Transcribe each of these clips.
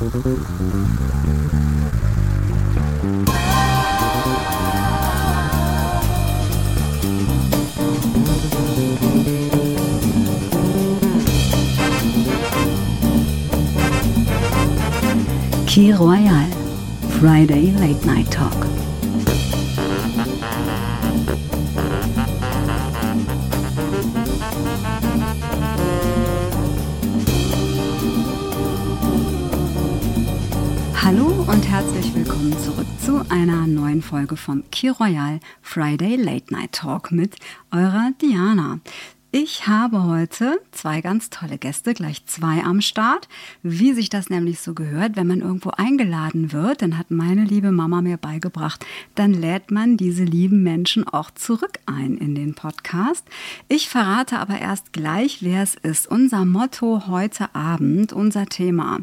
Key Royal, Friday Late Night Talk. Willkommen zurück zu einer neuen Folge vom Key Royal Friday Late Night Talk mit eurer Diana. Ich habe heute zwei ganz tolle Gäste, gleich zwei am Start. Wie sich das nämlich so gehört, wenn man irgendwo eingeladen wird, dann hat meine liebe Mama mir beigebracht, dann lädt man diese lieben Menschen auch zurück ein in den Podcast. Ich verrate aber erst gleich, wer es ist. Unser Motto heute Abend, unser Thema.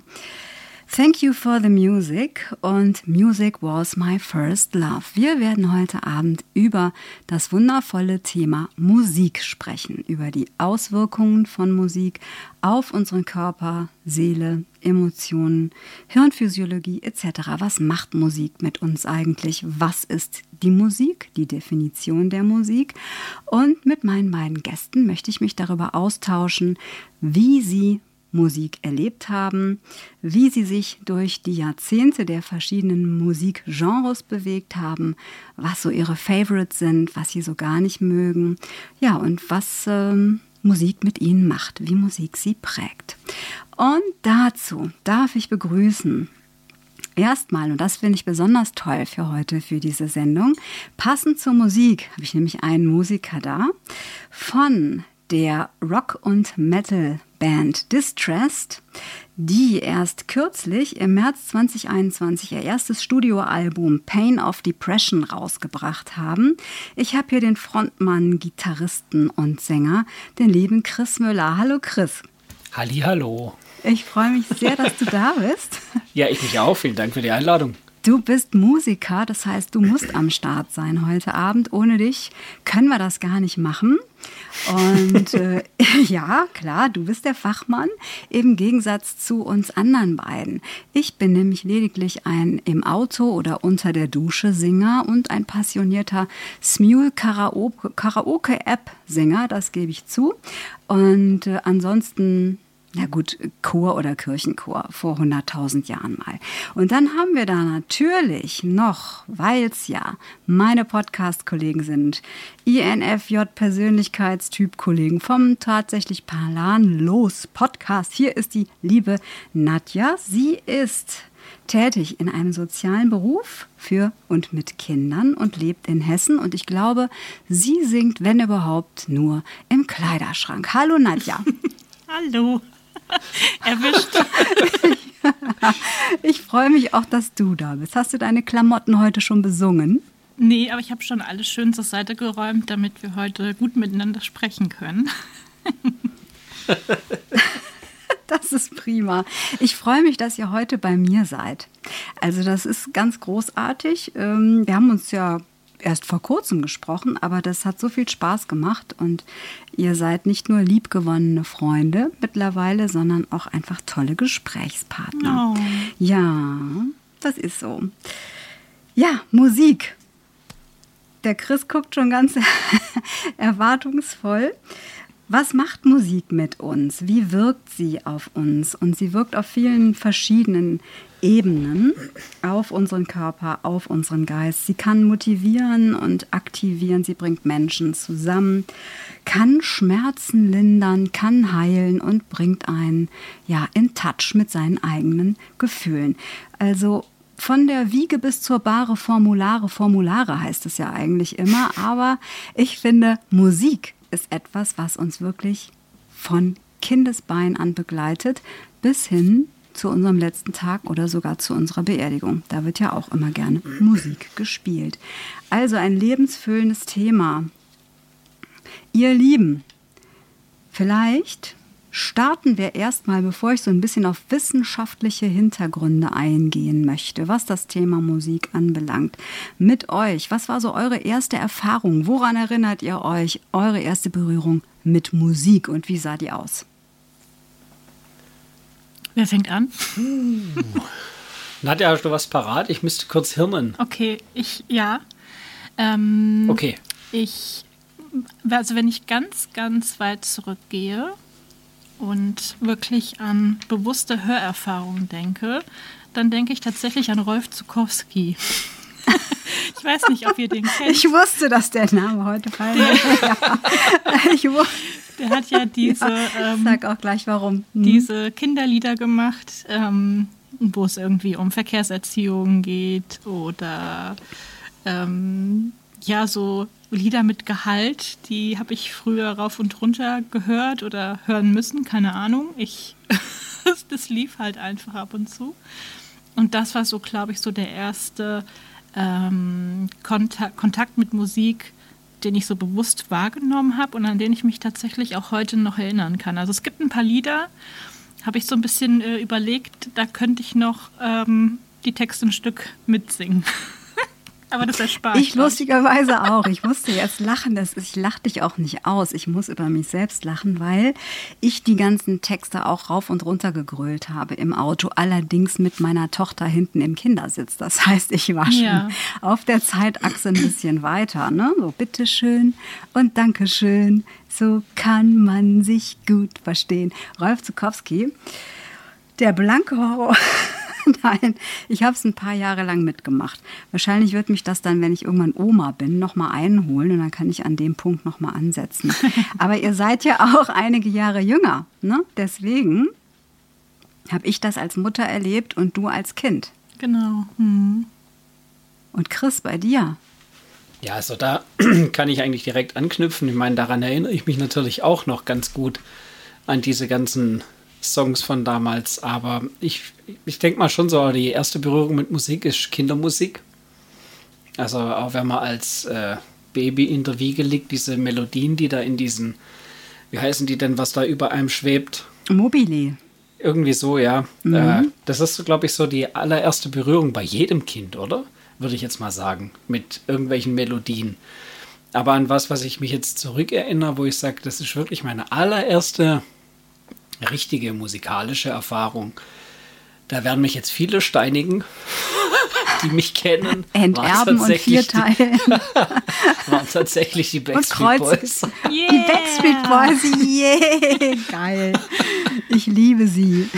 Thank you for the music und Music was my first love. Wir werden heute Abend über das wundervolle Thema Musik sprechen, über die Auswirkungen von Musik auf unseren Körper, Seele, Emotionen, Hirnphysiologie etc. Was macht Musik mit uns eigentlich? Was ist die Musik, die Definition der Musik? Und mit meinen beiden Gästen möchte ich mich darüber austauschen, wie sie Musik erlebt haben, wie sie sich durch die Jahrzehnte der verschiedenen Musikgenres bewegt haben, was so ihre Favorites sind, was sie so gar nicht mögen, ja, und was ähm, Musik mit ihnen macht, wie Musik sie prägt. Und dazu darf ich begrüßen Erstmal, und das finde ich besonders toll für heute, für diese Sendung, passend zur Musik habe ich nämlich einen Musiker da von der Rock- und Metal-Band Distressed, die erst kürzlich im März 2021 ihr erstes Studioalbum Pain of Depression rausgebracht haben. Ich habe hier den Frontmann, Gitarristen und Sänger, den lieben Chris Müller. Hallo Chris. Halli, hallo. Ich freue mich sehr, dass du da bist. Ja, ich mich auch. Vielen Dank für die Einladung. Du bist Musiker, das heißt, du musst am Start sein heute Abend. Ohne dich können wir das gar nicht machen. Und äh, ja, klar, du bist der Fachmann im Gegensatz zu uns anderen beiden. Ich bin nämlich lediglich ein im Auto oder unter der Dusche Singer und ein passionierter Smule Karaoke App Sänger, das gebe ich zu. Und äh, ansonsten na gut, Chor oder Kirchenchor vor 100.000 Jahren mal. Und dann haben wir da natürlich noch, weil es ja meine Podcast-Kollegen sind, INFJ-Persönlichkeitstyp-Kollegen vom tatsächlich Palan los Podcast. Hier ist die liebe Nadja. Sie ist tätig in einem sozialen Beruf für und mit Kindern und lebt in Hessen. Und ich glaube, sie singt, wenn überhaupt, nur im Kleiderschrank. Hallo Nadja. Hallo. Erwischt. ich freue mich auch, dass du da bist. Hast du deine Klamotten heute schon besungen? Nee, aber ich habe schon alles schön zur Seite geräumt, damit wir heute gut miteinander sprechen können. Das ist prima. Ich freue mich, dass ihr heute bei mir seid. Also das ist ganz großartig. Ähm, wir haben uns ja erst vor kurzem gesprochen, aber das hat so viel Spaß gemacht und ihr seid nicht nur liebgewonnene Freunde mittlerweile, sondern auch einfach tolle Gesprächspartner. Oh. Ja, das ist so. Ja, Musik. Der Chris guckt schon ganz erwartungsvoll. Was macht Musik mit uns? Wie wirkt sie auf uns? Und sie wirkt auf vielen verschiedenen Ebenen auf unseren Körper, auf unseren Geist. Sie kann motivieren und aktivieren, sie bringt Menschen zusammen, kann Schmerzen lindern, kann heilen und bringt einen ja in Touch mit seinen eigenen Gefühlen. Also von der Wiege bis zur Bahre Formulare, Formulare heißt es ja eigentlich immer, aber ich finde, Musik ist etwas, was uns wirklich von Kindesbein an begleitet bis hin zu unserem letzten Tag oder sogar zu unserer Beerdigung. Da wird ja auch immer gerne Musik gespielt. Also ein lebensfüllendes Thema. Ihr Lieben, vielleicht starten wir erstmal, bevor ich so ein bisschen auf wissenschaftliche Hintergründe eingehen möchte, was das Thema Musik anbelangt, mit euch. Was war so eure erste Erfahrung? Woran erinnert ihr euch? Eure erste Berührung mit Musik und wie sah die aus? Wer fängt an? Nadja, hast du was parat? Ich müsste kurz hirnen. Okay, ich, ja. Ähm, Okay. Ich, also wenn ich ganz, ganz weit zurückgehe und wirklich an bewusste Hörerfahrungen denke, dann denke ich tatsächlich an Rolf Zukowski. ich weiß nicht, ob ihr den kennt. Ich wusste, dass der Name heute fallen wird. Ja. Ich wusste. Der hat ja diese, ähm, Sag auch gleich warum. Hm. diese Kinderlieder gemacht, ähm, wo es irgendwie um Verkehrserziehung geht oder ähm, ja, so Lieder mit Gehalt, die habe ich früher rauf und runter gehört oder hören müssen, keine Ahnung. Ich, das lief halt einfach ab und zu. Und das war so, glaube ich, so der erste ähm, Kontakt, Kontakt mit Musik, den ich so bewusst wahrgenommen habe und an den ich mich tatsächlich auch heute noch erinnern kann. Also es gibt ein paar Lieder, habe ich so ein bisschen äh, überlegt, da könnte ich noch ähm, die Texte ein Stück mitsingen. Aber das erspart. Ich lustigerweise auch. Ich musste jetzt lachen. Das, ich lache dich auch nicht aus. Ich muss über mich selbst lachen, weil ich die ganzen Texte auch rauf und runter gegrölt habe im Auto. Allerdings mit meiner Tochter hinten im Kindersitz. Das heißt, ich war schon Ja. auf der Zeitachse ein bisschen weiter. Ne? So, bitteschön und Dankeschön. So kann man sich gut verstehen. Rolf Zukowski, der blanke Horror. Nein, ich habe es ein paar Jahre lang mitgemacht. Wahrscheinlich wird mich das dann, wenn ich irgendwann Oma bin, nochmal einholen und dann kann ich an dem Punkt nochmal ansetzen. Aber ihr seid ja auch einige Jahre jünger. Ne? Deswegen habe ich das als Mutter erlebt und du als Kind. Genau. Hm. Und Chris, bei dir? Ja, also da kann ich eigentlich direkt anknüpfen. Ich meine, daran erinnere ich mich natürlich auch noch ganz gut an diese ganzen Songs von damals. Aber ich, ich denke mal schon so, die erste Berührung mit Musik ist Kindermusik. Also auch wenn man als äh, Baby in der Wiege liegt, diese Melodien, die da in diesen, wie heißen die denn, was da über einem schwebt? Mobile. Irgendwie so, ja. Äh, das ist, glaube ich, so die allererste Berührung bei jedem Kind, oder? Würde ich jetzt mal sagen, mit irgendwelchen Melodien. Aber an was, was ich mich jetzt zurückerinnere, wo ich sage, das ist wirklich meine allererste richtige musikalische Erfahrung. Da werden mich jetzt viele steinigen, die mich kennen. Enterben und vierteilen. Die, waren tatsächlich die Backstreet Kreuz. Boys. Die Backstreet Boys, yeah, geil. Ich liebe sie.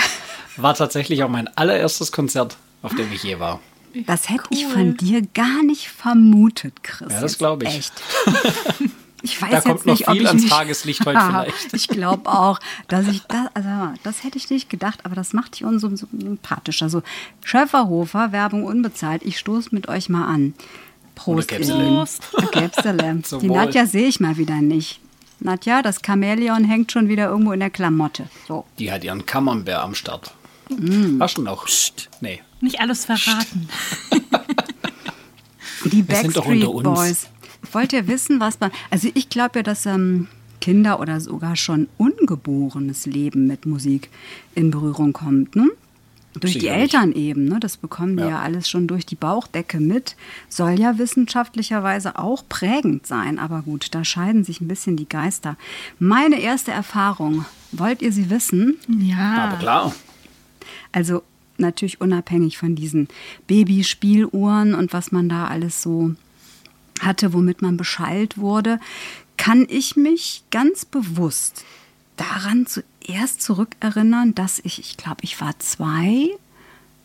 War tatsächlich auch mein allererstes Konzert, auf dem ich je war. Das hätte ich Cool. von dir gar nicht vermutet, Chris. Ja, das glaube ich. Echt. Ich weiß Da jetzt kommt noch nicht, ob viel ich ans mich, Tageslicht heute vielleicht. Ich glaube auch, dass ich das, also das hätte ich nicht gedacht, aber das macht dich umso so sympathischer. Also Schöfferhofer, Werbung unbezahlt. Ich stoße mit euch mal an. Prost. Prost. Die. Nadja sehe ich mal wieder nicht. Nadja, das Chamäleon hängt schon wieder irgendwo in der Klamotte. So. Die hat ihren Camembert am Start. Mm. Hast du noch? Psst. Nee. Nicht alles verraten. Die Wir sind doch Backstreet unter uns. Boys. Wollt ihr wissen, was man. Also, ich glaube ja, dass ähm, Kinder oder sogar schon ungeborenes Leben mit Musik in Berührung kommt. Ne? Durch die. Eltern eben. Ne? Das bekommen die Ja. ja alles schon durch die Bauchdecke mit. Soll ja wissenschaftlicherweise auch prägend sein. Aber gut, da scheiden sich ein bisschen die Geister. Meine erste Erfahrung, wollt ihr sie wissen? Ja. Aber klar. Also natürlich unabhängig von diesen Babyspieluhren und was man da alles so hatte, womit man beschallt wurde, kann ich mich ganz bewusst daran zuerst zurückerinnern, dass ich, ich glaube, ich war zwei,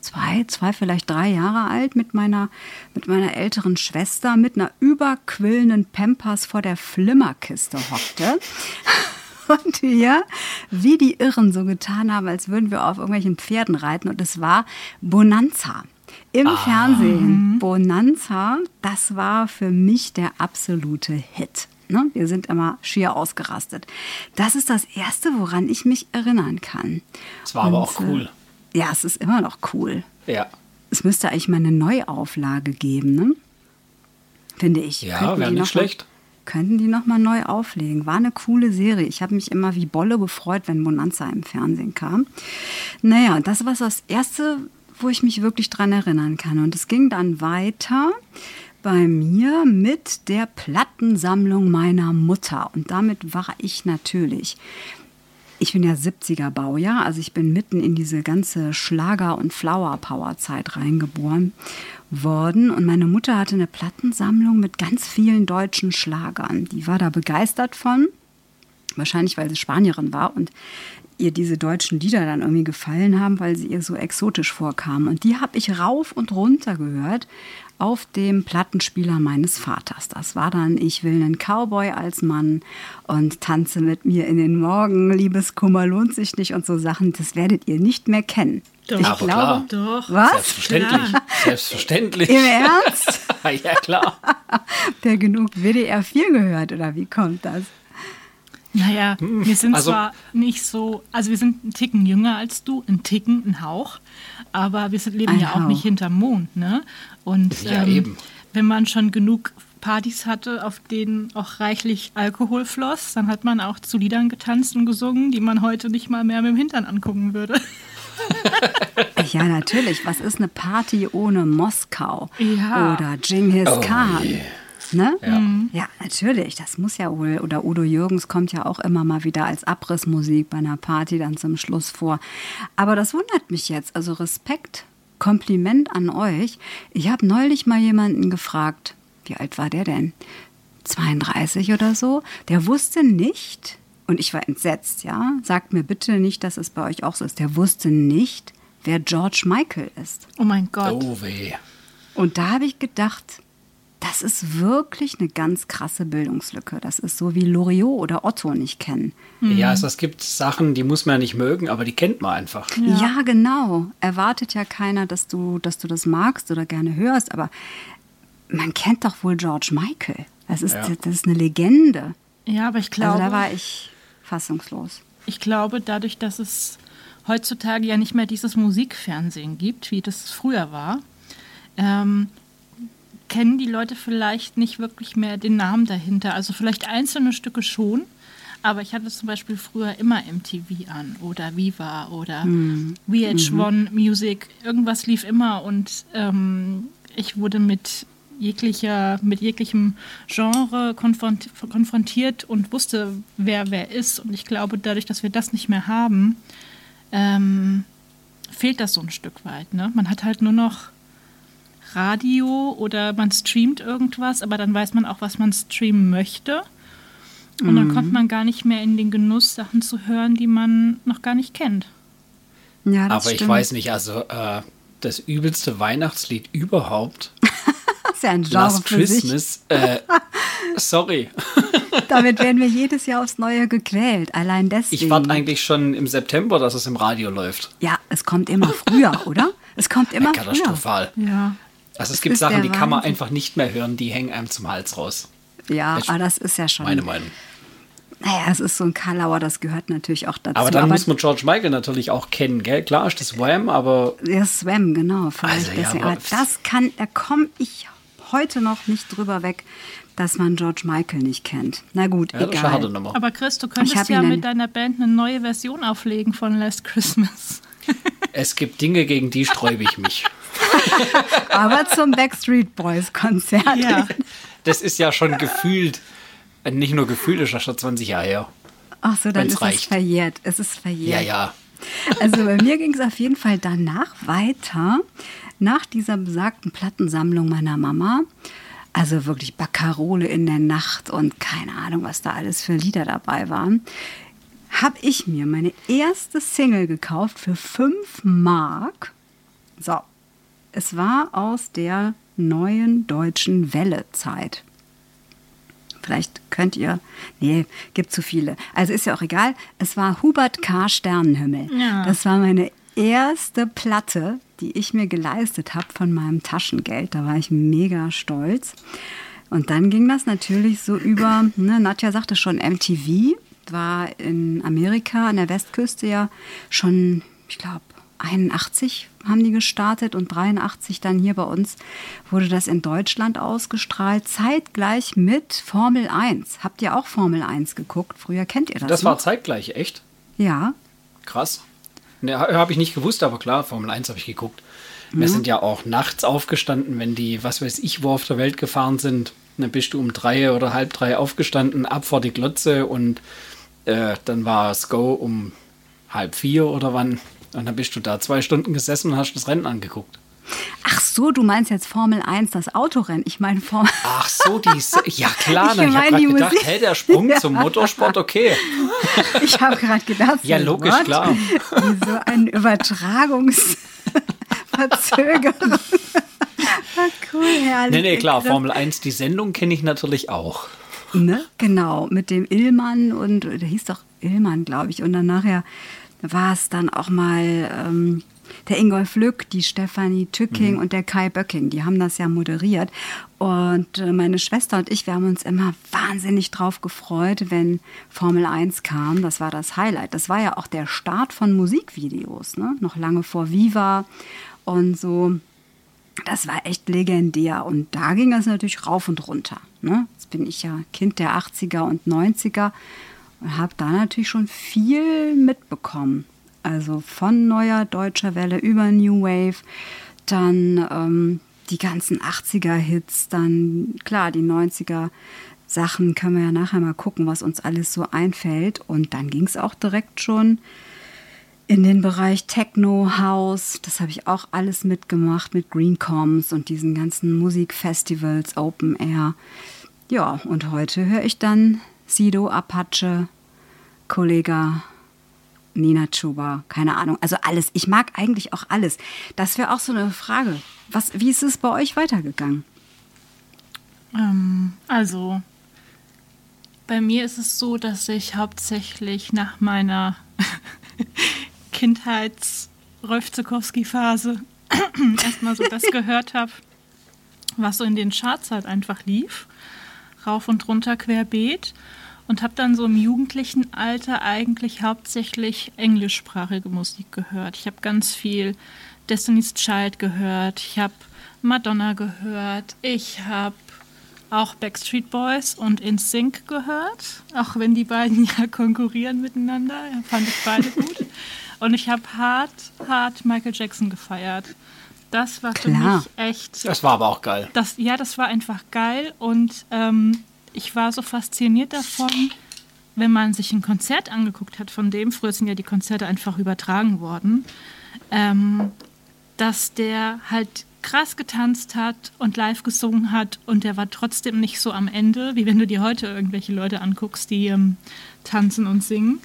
zwei, zwei, vielleicht drei Jahre alt mit meiner, mit meiner älteren Schwester mit einer überquillenden Pampers vor der Flimmerkiste hockte. Und wir, wie die Irren, so getan haben, als würden wir auf irgendwelchen Pferden reiten. Und es war Bonanza. Im Fernsehen. Bonanza, das war für mich der absolute Hit. Ne? Wir sind immer schier ausgerastet. Das ist das Erste, woran ich mich erinnern kann. Es war aber Und, auch cool. Äh, ja, es ist immer noch cool. Ja. Es müsste eigentlich mal eine Neuauflage geben, ne? Finde ich. Ja, Könnten wäre die nicht schlecht. Könnten die noch mal neu auflegen. War eine coole Serie. Ich habe mich immer wie Bolle gefreut, wenn Bonanza im Fernsehen kam. Naja, das war das Erste, wo ich mich wirklich dran erinnern kann. Und es ging dann weiter bei mir mit der Plattensammlung meiner Mutter. Und damit war ich natürlich ich bin ja 70er Baujahr, also ich bin mitten in diese ganze Schlager- und Flower-Power-Zeit reingeboren worden. Und meine Mutter hatte eine Plattensammlung mit ganz vielen deutschen Schlagern. Die war da begeistert von. Wahrscheinlich, weil sie Spanierin war und ihr diese deutschen Lieder dann irgendwie gefallen haben, weil sie ihr so exotisch vorkamen. Und die habe ich rauf und runter gehört auf dem Plattenspieler meines Vaters. Das war dann Ich will einen Cowboy als Mann und Tanze mit mir in den Morgen, Liebeskummer lohnt sich nicht und so Sachen. Das werdet ihr nicht mehr kennen. Doch. Ich Aber glaube, klar. Doch. was? Selbstverständlich. Klar. Selbstverständlich. Im Ernst? ja, klar. Der genug WDR 4 gehört oder wie kommt das? Naja, wir sind Also- zwar nicht so, also wir sind einen Ticken jünger als du, ein Ticken, ein Hauch, aber wir sind, leben Ein ja auch Hauch. nicht hinterm Mond, ne? Und Ja, eben. wenn man schon genug Partys hatte, auf denen auch reichlich Alkohol floss, dann hat man auch zu Liedern getanzt und gesungen, die man heute nicht mal mehr mit dem Hintern angucken würde. Ja, natürlich. Was ist eine Party ohne Moskau? Ja. Oder Genghis Oh Khan? je. Ne? Ja. Ja, natürlich. Das muss ja wohl. Oder Udo Jürgens kommt ja auch immer mal wieder als Abrissmusik bei einer Party dann zum Schluss vor. Aber das wundert mich jetzt. Also Respekt, Kompliment an euch. Ich habe neulich mal jemanden gefragt, wie alt war der denn? 32 oder so. Der wusste nicht, und ich war entsetzt, ja. Sagt mir bitte nicht, dass es bei euch auch so ist. Der wusste nicht, wer George Michael ist. Oh mein Gott. Oh weh. Und da habe ich gedacht, das ist wirklich eine ganz krasse Bildungslücke. Das ist so wie Loriot oder Otto nicht kennen. Ja, also es gibt Sachen, die muss man ja nicht mögen, aber die kennt man einfach. Ja. genau. Erwartet ja keiner, dass du, dass du das magst oder gerne hörst, aber man kennt doch wohl George Michael. Das ist, Ja. das ist eine Legende. Ja, aber ich Also glaube, da war ich fassungslos. ich glaube, dadurch, dass es heutzutage ja nicht mehr dieses Musikfernsehen gibt, wie das früher war, ähm, kennen die Leute vielleicht nicht wirklich mehr den Namen dahinter. Also vielleicht einzelne Stücke schon, aber ich hatte zum Beispiel früher immer MTV an oder Viva oder VH1 Music. Irgendwas lief immer und ähm, ich wurde mit jeglicher, mit jeglichem Genre konfront konfrontiert und wusste, wer wer ist. Und ich glaube, dadurch, dass wir das nicht mehr haben, ähm, fehlt das so ein Stück weit. Ne? Man hat halt nur noch Radio oder man streamt irgendwas, aber dann weiß man auch, was man streamen möchte. Und dann kommt man gar nicht mehr in den Genuss, Sachen zu hören, die man noch gar nicht kennt. Ja, das Aber ich stimmt. weiß nicht, also äh, das übelste Weihnachtslied überhaupt, Das ist ja ein Genre Last für sich. Christmas, äh, sorry. Damit werden wir jedes Jahr aufs Neue gequält. Allein deswegen. Ich warte eigentlich schon im September, dass es im Radio läuft. Ja, es kommt immer früher, oder? Es kommt immer früher. Katastrophal. Ja. Also es Es gibt Sachen, die kann man einfach nicht mehr hören, die hängen einem zum Hals raus. Ja, Ich- aber das ist ja schon. Meine Meinung. Naja, es ist so ein Kalauer, das gehört natürlich auch dazu. Aber dann muss man George Michael natürlich auch kennen, gell? Klar ist das Wham, aber Ja, Swam, genau. Vielleicht Also, ja, aber- aber das kann, da komme ich heute noch nicht drüber weg, dass man George Michael nicht kennt. Na gut, ja, egal. harte Nummer. Aber Chris, du könntest ja mit deiner Band eine neue Version auflegen von Last Christmas. Es gibt Dinge, gegen die sträube ich mich. Aber zum Backstreet Boys Konzert. Ja. Das ist ja schon gefühlt, nicht nur gefühlt, ist ja schon 20 Jahre her. Ach so, dann Wenn's ist es reicht. verjährt. Es ist verjährt. Ja, ja. Also bei mir ging es auf jeden Fall danach weiter, nach dieser besagten Plattensammlung meiner Mama. Also wirklich Baccarole in der Nacht und keine Ahnung, was da alles für Lieder dabei waren. Habe ich mir meine erste Single gekauft für 5 Mark. So, es war aus der neuen deutschen Welle-Zeit. Vielleicht könnt ihr. Nee, gibt zu viele. Also ist ja auch egal. Es war Hubert K. Sternenhimmel. Ja. Das war meine erste Platte, die ich mir geleistet habe von meinem Taschengeld. Da war ich mega stolz. Und dann ging das natürlich so über, ne, Nadja sagte schon, MTV war in Amerika an der Westküste ja schon, ich glaube, 81 haben die gestartet und 83 dann hier bei uns wurde das in Deutschland ausgestrahlt, zeitgleich mit Formel 1. Habt ihr auch Formel 1 geguckt? Früher kennt ihr das Das war noch? zeitgleich, echt? Ja, Krass. Ne, habe ich nicht gewusst, aber klar, Formel 1 habe ich geguckt. Wir sind ja auch nachts aufgestanden, wenn die, was weiß ich, wo auf der Welt gefahren sind. Dann bist du um drei oder halb drei aufgestanden, ab vor die Glotze und äh, dann war es Go um halb vier oder wann. Und dann bist du da zwei Stunden gesessen und hast das Rennen angeguckt. Ach so, du meinst jetzt Formel 1, das Autorennen. Ich meine Formel. Ach so, die. Ja, klar, ich, ich habe gerade gedacht, Musik. hey, der Sprung ja. zum Motorsport, okay. Ich habe gerade gedacht, ja, logisch, Gott, klar. So ein Übertragungsverzögerung. cool, herrlich. Nee, nee, klar, Formel 1, die Sendung kenne ich natürlich auch. Ne? Genau, mit dem Illmann und der hieß doch Illmann, glaube ich. Und dann nachher war es dann auch mal ähm, der Ingolf Lück, die Stefanie Tücking mhm. und der Kai Böcking. Die haben das ja moderiert. Und äh, meine Schwester und ich, wir haben uns immer wahnsinnig drauf gefreut, wenn Formel 1 kam. Das war das Highlight. Das war ja auch der Start von Musikvideos, ne? noch lange vor Viva und so. Das war echt legendär. Und da ging es natürlich rauf und runter. Ne? Jetzt bin ich ja Kind der 80er und 90er und habe da natürlich schon viel mitbekommen. Also von neuer deutscher Welle über New Wave, dann ähm, die ganzen 80er-Hits, dann klar, die 90er Sachen können wir ja nachher mal gucken, was uns alles so einfällt. Und dann ging es auch direkt schon in den Bereich Techno, House. Das habe ich auch alles mitgemacht mit Greencoms und diesen ganzen Musikfestivals, Open Air. Ja, und heute höre ich dann Sido, Apache, Kollega, Nina Chuba, keine Ahnung. Also alles. Ich mag eigentlich auch alles. Das wäre auch so eine Frage. Was, wie ist es bei euch weitergegangen? Ähm, also, bei mir ist es so, dass ich hauptsächlich nach meiner Kindheits-Rolf-Zukowski-Phase erstmal so das gehört habe, was so in den Charts halt einfach lief. Rauf und runter querbeet und habe dann so im jugendlichen Alter eigentlich hauptsächlich englischsprachige Musik gehört. Ich habe ganz viel Destiny's Child gehört, ich habe Madonna gehört, ich habe auch Backstreet Boys und In Sync gehört, auch wenn die beiden ja konkurrieren miteinander, fand ich beide gut. Und ich habe hart, hart Michael Jackson gefeiert. Das war für Klar. mich echt. Das war aber auch geil. Das, ja, das war einfach geil und ähm, ich war so fasziniert davon, wenn man sich ein Konzert angeguckt hat von dem, früher sind ja die Konzerte einfach übertragen worden, ähm, dass der halt krass getanzt hat und live gesungen hat und der war trotzdem nicht so am Ende, wie wenn du dir heute irgendwelche Leute anguckst, die ähm, tanzen und singen.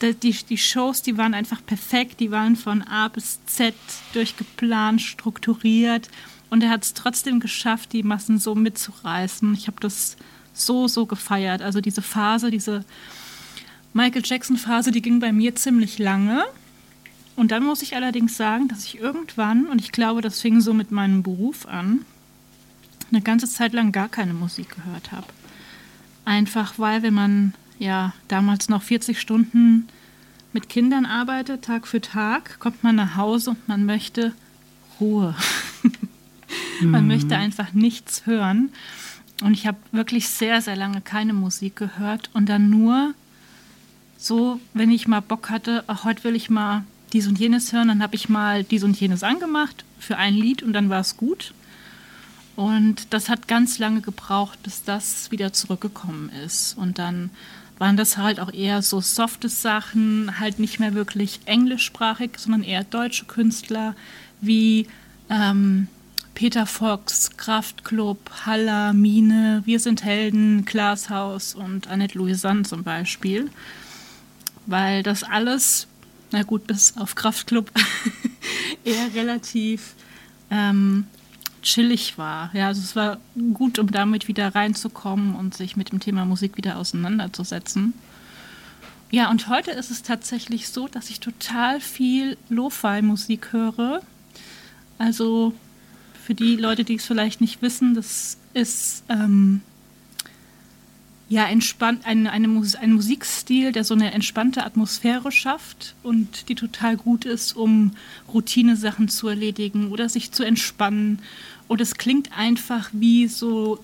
Die, die, die Shows, die waren einfach perfekt, die waren von A bis Z durchgeplant, strukturiert und er hat es trotzdem geschafft, die Massen so mitzureißen. Ich habe das so, so gefeiert. Also diese Phase, diese Michael Jackson-Phase, die ging bei mir ziemlich lange. Und dann muss ich allerdings sagen, dass ich irgendwann, und ich glaube, das fing so mit meinem Beruf an, eine ganze Zeit lang gar keine Musik gehört habe. Einfach weil, wenn man ja damals noch 40 Stunden mit Kindern arbeitet, Tag für Tag, kommt man nach Hause und man möchte Ruhe. Man mhm. möchte einfach nichts hören. Und ich habe wirklich sehr, sehr lange keine Musik gehört und dann nur so, wenn ich mal Bock hatte, ach, heute will ich mal dies und jenes hören, dann habe ich mal dies und jenes angemacht für ein Lied und dann war es gut. Und das hat ganz lange gebraucht, bis das wieder zurückgekommen ist. Und dann waren das halt auch eher so softe Sachen, halt nicht mehr wirklich englischsprachig, sondern eher deutsche Künstler wie ähm, Peter Fox, Kraftklub, Haller, Mine, Wir sind Helden, Glashaus und Annette Louisanne zum Beispiel. Weil das alles, na gut, bis auf Kraftklub, eher relativ ähm, chillig war. Ja, also es war gut, um damit wieder reinzukommen und sich mit dem Thema Musik wieder auseinanderzusetzen. Ja, und heute ist es tatsächlich so, dass ich total viel Lo-Fi-Musik höre. Also für die Leute, die es vielleicht nicht wissen, das ist ähm, ja entspannt, ein, eine, ein Musikstil, der so eine entspannte Atmosphäre schafft und die total gut ist, um Routine-Sachen zu erledigen oder sich zu entspannen. Und es klingt einfach wie so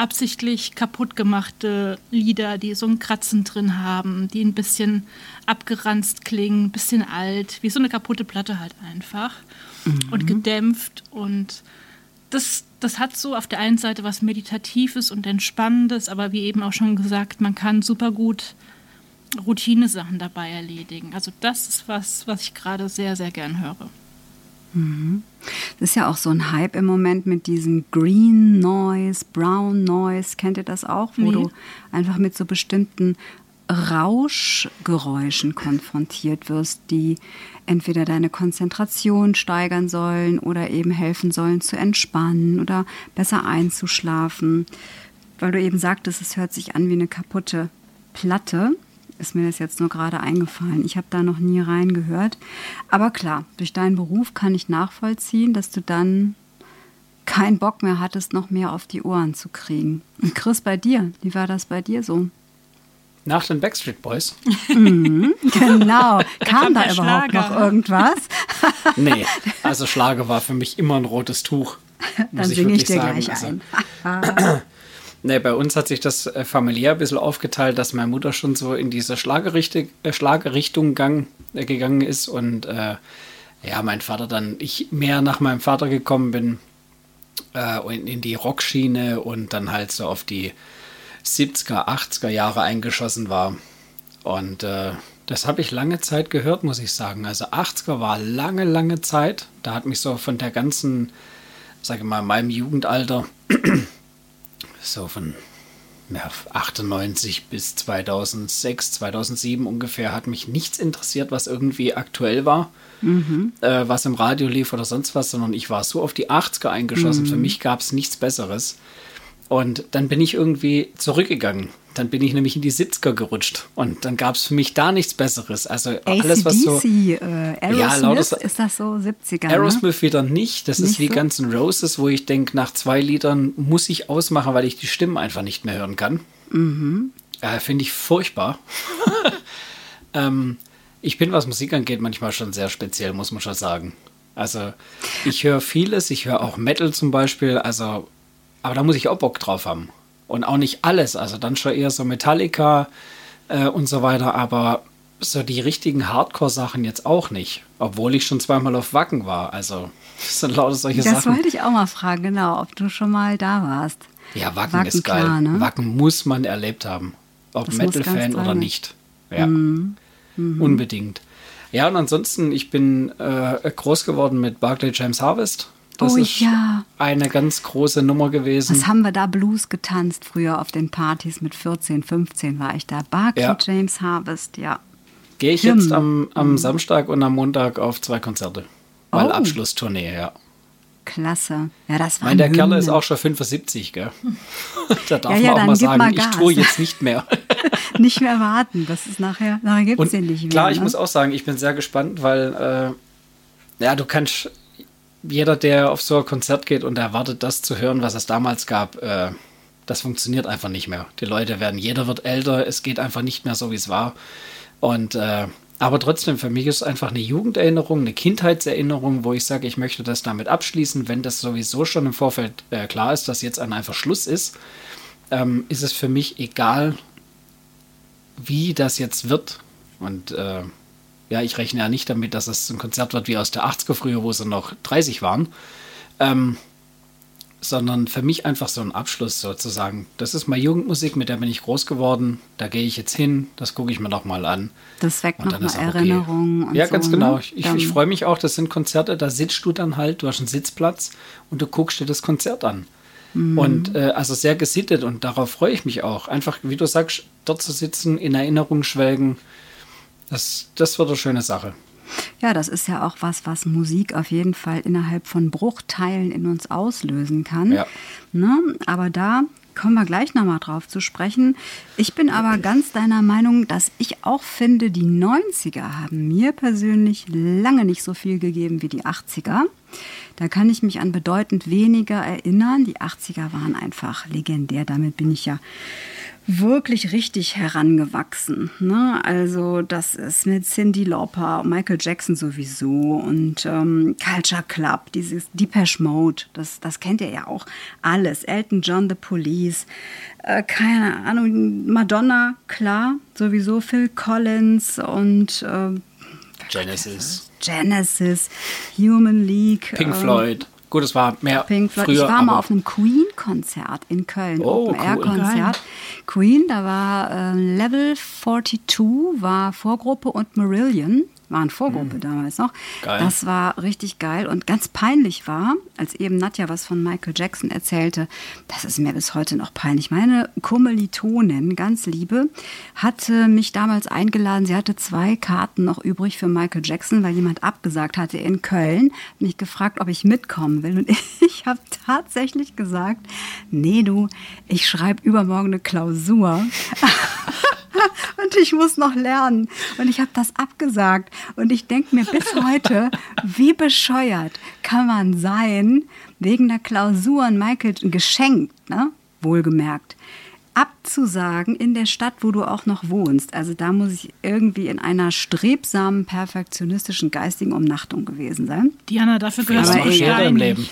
absichtlich kaputt gemachte Lieder, die so ein Kratzen drin haben, die ein bisschen abgeranzt klingen, ein bisschen alt, wie so eine kaputte Platte halt einfach mhm. und gedämpft und das, das hat so auf der einen Seite was Meditatives und Entspannendes, aber wie eben auch schon gesagt, man kann super gut Routinesachen dabei erledigen. Also das ist was, was ich gerade sehr, sehr gern höre. Das ist ja auch so ein Hype im Moment mit diesem Green Noise, Brown Noise. Kennt ihr das auch? Wo nee. du einfach mit so bestimmten Rauschgeräuschen konfrontiert wirst, die entweder deine Konzentration steigern sollen oder eben helfen sollen zu entspannen oder besser einzuschlafen. Weil du eben sagtest, es hört sich an wie eine kaputte Platte ist mir das jetzt nur gerade eingefallen. Ich habe da noch nie reingehört. Aber klar, durch deinen Beruf kann ich nachvollziehen, dass du dann keinen Bock mehr hattest, noch mehr auf die Ohren zu kriegen. Und Chris, bei dir, wie war das bei dir so? Nach den Backstreet Boys? Mhm, genau. Kam da überhaupt Schlager. noch irgendwas? nee, also Schlager war für mich immer ein rotes Tuch. Dann singe ich dir sagen. gleich also, ein. Nee, bei uns hat sich das äh, familiär ein bisschen aufgeteilt, dass meine Mutter schon so in diese Schlagerichtung, äh, Schlagerichtung gang, äh, gegangen ist und äh, ja, mein Vater dann, ich mehr nach meinem Vater gekommen bin äh, in, in die Rockschiene und dann halt so auf die 70er, 80er Jahre eingeschossen war. Und äh, das habe ich lange Zeit gehört, muss ich sagen. Also 80er war lange, lange Zeit. Da hat mich so von der ganzen, sage ich mal, meinem Jugendalter so von ja, 98 bis 2006, 2007 ungefähr, hat mich nichts interessiert, was irgendwie aktuell war, mhm. äh, was im Radio lief oder sonst was, sondern ich war so auf die 80er eingeschossen. Mhm. Für mich gab es nichts Besseres. Und dann bin ich irgendwie zurückgegangen. Dann bin ich nämlich in die 70er gerutscht. Und dann gab es für mich da nichts Besseres. Also alles, was so. Äh, Aerosmith, ja, lauter, ist das so 70er? Ne? Aerosmith ne? wieder nicht. Das nicht ist wie so? ganzen Roses, wo ich denke, nach zwei Liedern muss ich ausmachen, weil ich die Stimmen einfach nicht mehr hören kann. Mhm. Äh, Finde ich furchtbar. ähm, ich bin, was Musik angeht, manchmal schon sehr speziell, muss man schon sagen. Also ich höre vieles, ich höre auch Metal zum Beispiel. Also aber da muss ich auch Bock drauf haben. Und auch nicht alles. Also dann schon eher so Metallica äh, und so weiter. Aber so die richtigen Hardcore-Sachen jetzt auch nicht. Obwohl ich schon zweimal auf Wacken war. Also das sind lauter solche das Sachen. Das wollte ich auch mal fragen, genau, ob du schon mal da warst. Ja, Wacken, Wacken ist geil. Klar, ne? Wacken muss man erlebt haben. Ob Metal-Fan oder nicht. Ja. Mhm. Mhm. Unbedingt. Ja, und ansonsten, ich bin äh, groß geworden mit Barclay James Harvest. Das oh, ist ja. eine ganz große Nummer gewesen. Was haben wir da Blues getanzt früher auf den Partys mit 14, 15 war ich da. Barclay ja. James Harvest, ja. Gehe ich jetzt am, am Samstag und am Montag auf zwei Konzerte. Weil oh. Abschlusstournee, ja. Klasse. Ja, das war Mein, der Kerl ist auch schon 75, gell? da darf ja, ja, man auch mal sagen, mal ich tue jetzt nicht mehr. nicht mehr warten, das ist nachher, nachher gibt es den nicht mehr. Klar, ich ne? muss auch sagen, ich bin sehr gespannt, weil äh, ja, du kannst jeder, der auf so ein Konzert geht und erwartet, das zu hören, was es damals gab, äh, das funktioniert einfach nicht mehr. Die Leute werden, jeder wird älter, es geht einfach nicht mehr so, wie es war. Und äh, aber trotzdem, für mich ist es einfach eine Jugenderinnerung, eine Kindheitserinnerung, wo ich sage, ich möchte das damit abschließen. Wenn das sowieso schon im Vorfeld äh, klar ist, dass jetzt ein einfach Schluss ist, ähm, ist es für mich egal, wie das jetzt wird. Und äh, ja, ich rechne ja nicht damit, dass es ein Konzert wird wie aus der 80er früher, wo sie noch 30 waren. Ähm, sondern für mich einfach so ein Abschluss sozusagen. Das ist mal Jugendmusik, mit der bin ich groß geworden. Da gehe ich jetzt hin, das gucke ich mir noch mal an. Das weckt nochmal Erinnerungen. Okay. ja, ganz so, genau. Ne? Ich, ich freue mich auch, das sind Konzerte, da sitzt du dann halt, du hast einen Sitzplatz und du guckst dir das Konzert an. Mhm. Und äh, also sehr gesittet und darauf freue ich mich auch. Einfach, wie du sagst, dort zu sitzen, in Erinnerung schwelgen das, das wird eine schöne Sache. Ja, das ist ja auch was, was Musik auf jeden Fall innerhalb von Bruchteilen in uns auslösen kann. Ja. Ne? Aber da kommen wir gleich nochmal drauf zu sprechen. Ich bin aber ganz deiner Meinung, dass ich auch finde, die 90er haben mir persönlich lange nicht so viel gegeben wie die 80er. Da kann ich mich an bedeutend weniger erinnern. Die 80er waren einfach legendär. Damit bin ich ja wirklich richtig herangewachsen. Ne? Also das ist mit Cindy Lauper, Michael Jackson sowieso und ähm, Culture Club, dieses Depeche Mode, das, das kennt ihr ja auch alles. Elton John, The Police, äh, keine Ahnung, Madonna, klar, sowieso Phil Collins und äh, Genesis. Genesis, Human League. Pink äh, Floyd. Gut, es war mehr Pink Floyd. früher. ich war mal auf einem Queen-Konzert in Köln, Oh, Open Air cool. Queen, da war äh, Level 42, war Vorgruppe und Marillion waren Vorgruppe damals noch. Geil. Das war richtig geil und ganz peinlich war, als eben Nadja was von Michael Jackson erzählte, das ist mir bis heute noch peinlich. Meine Kommilitonin, ganz liebe, hatte mich damals eingeladen. Sie hatte zwei Karten noch übrig für Michael Jackson, weil jemand abgesagt hatte in Köln. Hat mich gefragt, ob ich mitkommen will. Und ich habe tatsächlich gesagt, nee du, ich schreibe übermorgen eine Klausur. Und ich muss noch lernen. Und ich habe das abgesagt. Und ich denke mir bis heute, wie bescheuert kann man sein, wegen der Klausur ein Michael ein Geschenk, ne? wohlgemerkt, abzusagen in der Stadt, wo du auch noch wohnst. Also da muss ich irgendwie in einer strebsamen, perfektionistischen geistigen Umnachtung gewesen sein. Diana, dafür gehörst Aber du auch im. Leben.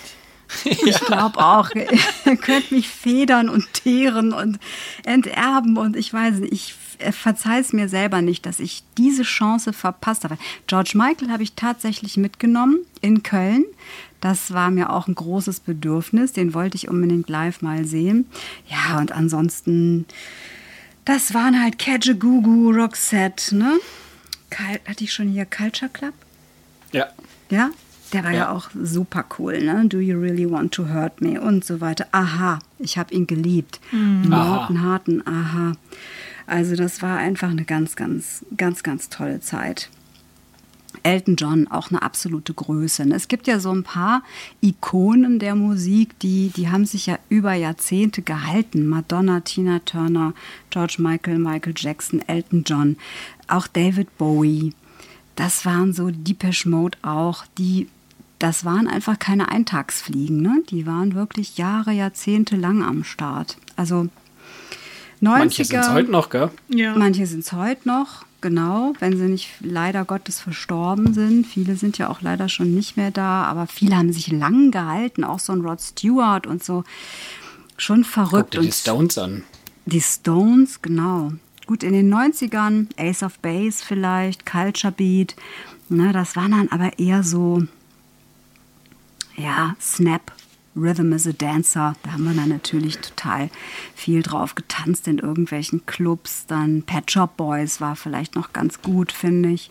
Ich glaube auch, ihr könnt mich federn und teeren und enterben und ich weiß nicht, ich verzeih es mir selber nicht, dass ich diese Chance verpasst habe. George Michael habe ich tatsächlich mitgenommen in Köln. Das war mir auch ein großes Bedürfnis. Den wollte ich unbedingt live mal sehen. Ja, und ansonsten, das waren halt Kajagoogoo, Roxette, ne? Hatte ich schon hier Culture Club? Ja. Ja, der war ja. Ja. auch super cool, ne? Do you really want to hurt me? Und so weiter. Aha, ich habe ihn geliebt. Morten Harten, aha. Also das war einfach eine ganz, ganz, ganz, ganz tolle Zeit. Elton John, auch eine absolute Größe. ne? Es gibt ja so ein paar Ikonen der Musik, die, die haben sich ja über Jahrzehnte gehalten. Madonna, Tina Turner, George Michael, Michael Jackson, Elton John, auch David Bowie. Das waren so Depeche Mode auch, die, das waren einfach keine Eintagsfliegen, ne? Die waren wirklich Jahre, Jahrzehnte lang am Start. Also 90er. Manche sind es heute noch, gell? Ja. Manche sind es heute noch, genau, wenn sie nicht leider Gottes verstorben sind. Viele sind ja auch leider schon nicht mehr da, aber viele haben sich lang gehalten, auch so ein Rod Stewart und so. Schon Guck verrückt. dir die Stones an. die Stones, genau. Gut, in den 90ern, Ace of Base vielleicht, Culture Beat, ne, das waren dann aber eher so, ja, Snap, Rhythm is a Dancer. Da haben wir dann natürlich total viel drauf getanzt in irgendwelchen Clubs. Dann Pet Shop Boys war vielleicht noch ganz gut, finde ich.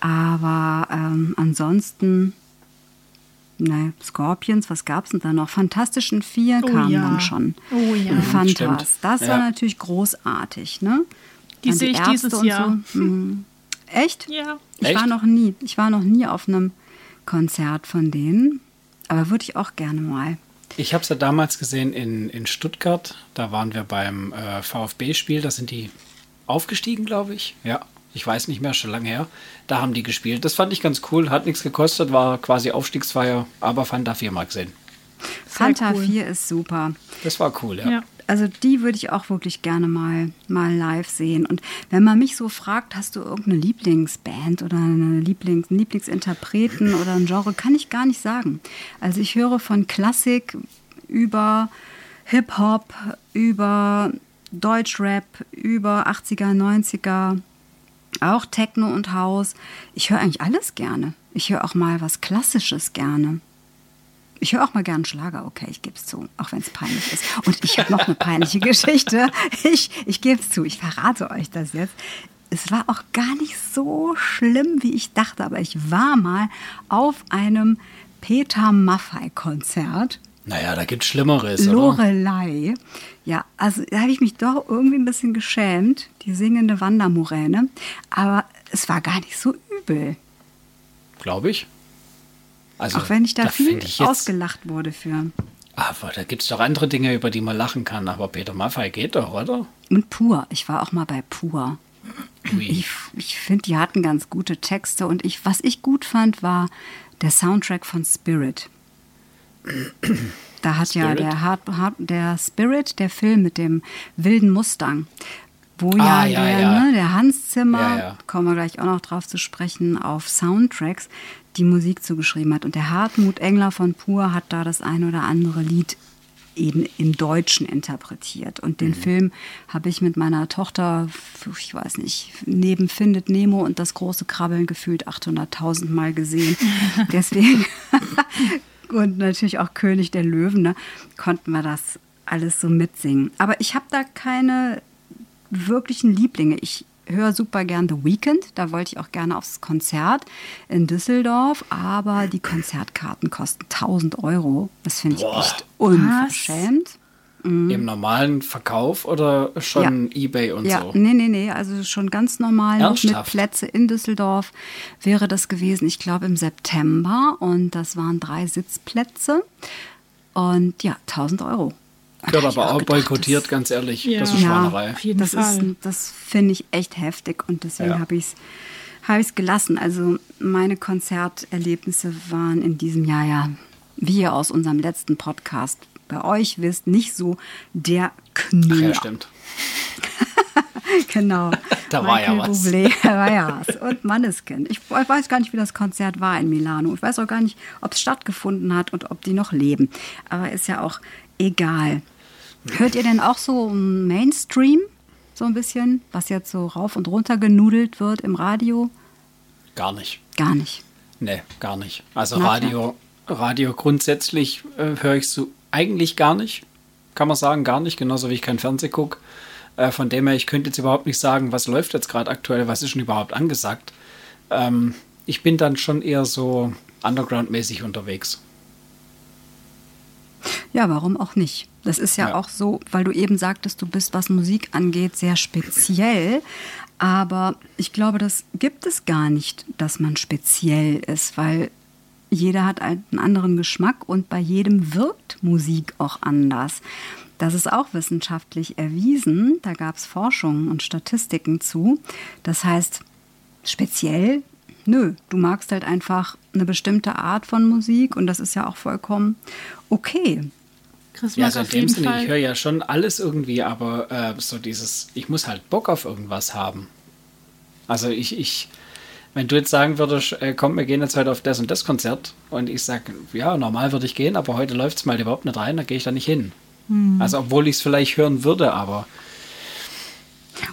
Aber ähm, ansonsten, ne, Scorpions, was gab es denn da noch? Fantastischen Vier Oh kamen ja. dann schon. Oh ja. Die Fantas. Stimmt. Das war Ja. natürlich großartig, ne? Die sehe ich Ärzte dieses Jahr. So. Hm. Echt? Ja. Ich Echt? war noch nie. Ich war noch nie auf einem Konzert von denen. Aber würde ich auch gerne mal. Ich habe es ja damals gesehen in, in Stuttgart. Da waren wir beim äh, VfB-Spiel. Da sind die aufgestiegen, glaube ich. Ja, ich weiß nicht mehr, schon lange her. Da haben die gespielt. Das fand ich ganz cool. Hat nichts gekostet, war quasi Aufstiegsfeier, aber fand da viermal gesehen. Fanta cool. 4 ist super. Das war cool, ja. Ja. Also die würde ich auch wirklich gerne mal, mal live sehen. Und wenn man mich so fragt, hast du irgendeine Lieblingsband oder eine Lieblings, einen Lieblingsinterpreten oder ein Genre, kann ich gar nicht sagen. Also ich höre von Klassik über Hip-Hop, über Deutschrap, über 80er, 90er, auch Techno und House. Ich höre eigentlich alles gerne. Ich höre auch mal was Klassisches gerne. Ich höre auch mal gern Schlager, okay, ich gebe es zu, auch wenn es peinlich ist. Und ich habe noch eine peinliche Geschichte. Ich, ich gebe es zu, ich verrate euch das jetzt. Es war auch gar nicht so schlimm, wie ich dachte, aber ich war mal auf einem Peter Maffei-Konzert. Naja, da gibt es Schlimmeres, oder? Lorelei. Ja, also da habe ich mich doch irgendwie ein bisschen geschämt, die singende Wandermoräne. Aber es war gar nicht so übel. Glaube ich. Also, auch wenn ich da, viel find ich ausgelacht wurde für. Aber da gibt es doch andere Dinge, über die man lachen kann. Aber Peter Maffay geht doch, oder? Und Pur. Ich war auch mal bei Pur. Ui. Ich, ich finde, die hatten ganz gute Texte. Und ich, was ich gut fand, war der Soundtrack von Spirit. Da hat ja Spirit? der, Hard, Hard, der Spirit, der Film mit dem wilden Mustang, wo ja, Ah, ja, der, ja. Ne, der Hans Zimmer, Ja, kommen wir gleich auch noch drauf zu sprechen, auf Soundtracks die Musik zugeschrieben hat. Und der Hartmut Engler von Pur hat da das ein oder andere Lied eben im Deutschen interpretiert. Und Mhm. den Film habe ich mit meiner Tochter, ich weiß nicht, neben Findet Nemo und das große Krabbeln gefühlt 800.000 Mal gesehen. Deswegen und natürlich auch König der Löwen, ne, konnten wir das alles so mitsingen. Aber ich habe da keine wirklichen Lieblinge. Ich höre super gern The Weeknd, da wollte ich auch gerne aufs Konzert in Düsseldorf, aber die Konzertkarten kosten 1000 Euro. Das finde ich Boah. echt unverschämt. Im normalen Verkauf oder schon Ja. Ebay und Ja, so? nee, nee, nee, also schon ganz normal noch mit Ernsthaft? Plätze in Düsseldorf wäre das gewesen, ich glaube im September und das waren drei Sitzplätze und ja, 1000 Euro. Wird ich aber auch gedacht, boykottiert, das- ganz ehrlich. Ja. Das ist Ja. Schweinerei. Auf jeden das Fall. Ist, das finde ich echt heftig und deswegen Ja. habe ich es hab ich's gelassen. Also meine Konzerterlebnisse waren in diesem Jahr ja, wie ihr aus unserem letzten Podcast bei euch wisst, nicht so der Ach Knüller. ja, stimmt. Genau. Da war ja Michael was. Bublé, da war ja was. Und Manneskind. Ich weiß gar nicht, wie das Konzert war in Milano. Ich weiß auch gar nicht, ob es stattgefunden hat und ob die noch leben. Aber ist ja auch egal. Hört ihr denn auch so Mainstream? So ein bisschen, was jetzt so rauf und runter genudelt wird im Radio? Gar nicht. Gar nicht. Nee, gar nicht. Also Na Radio, Radio grundsätzlich äh, höre ich so eigentlich gar nicht. Kann man sagen, gar nicht. Genauso wie ich kein Fernseh gucke. Äh, von dem her, ich könnte jetzt überhaupt nicht sagen, was läuft jetzt gerade aktuell, was ist schon überhaupt angesagt. Ähm, ich bin dann schon eher so underground-mäßig unterwegs. Ja, warum auch nicht? Das ist ja, Ja. auch so, weil du eben sagtest, du bist, was Musik angeht, sehr speziell. Aber ich glaube, das gibt es gar nicht, dass man speziell ist, weil jeder hat einen anderen Geschmack und bei jedem wirkt Musik auch anders. Das ist auch wissenschaftlich erwiesen. Da gab es Forschungen und Statistiken zu. Das heißt, speziell, nö, du magst halt einfach eine bestimmte Art von Musik und das ist ja auch vollkommen okay. Chris Ja, also in auf dem jeden Sinne, Fall. ich höre ja schon alles irgendwie, aber äh, so dieses, ich muss halt Bock auf irgendwas haben. Also ich, ich, wenn du jetzt sagen würdest, äh, komm, wir gehen jetzt heute auf das und das Konzert und ich sage, ja, normal würde ich gehen, aber heute läuft es mal überhaupt nicht rein, dann gehe ich da nicht hin. Hm. Also obwohl ich es vielleicht hören würde, aber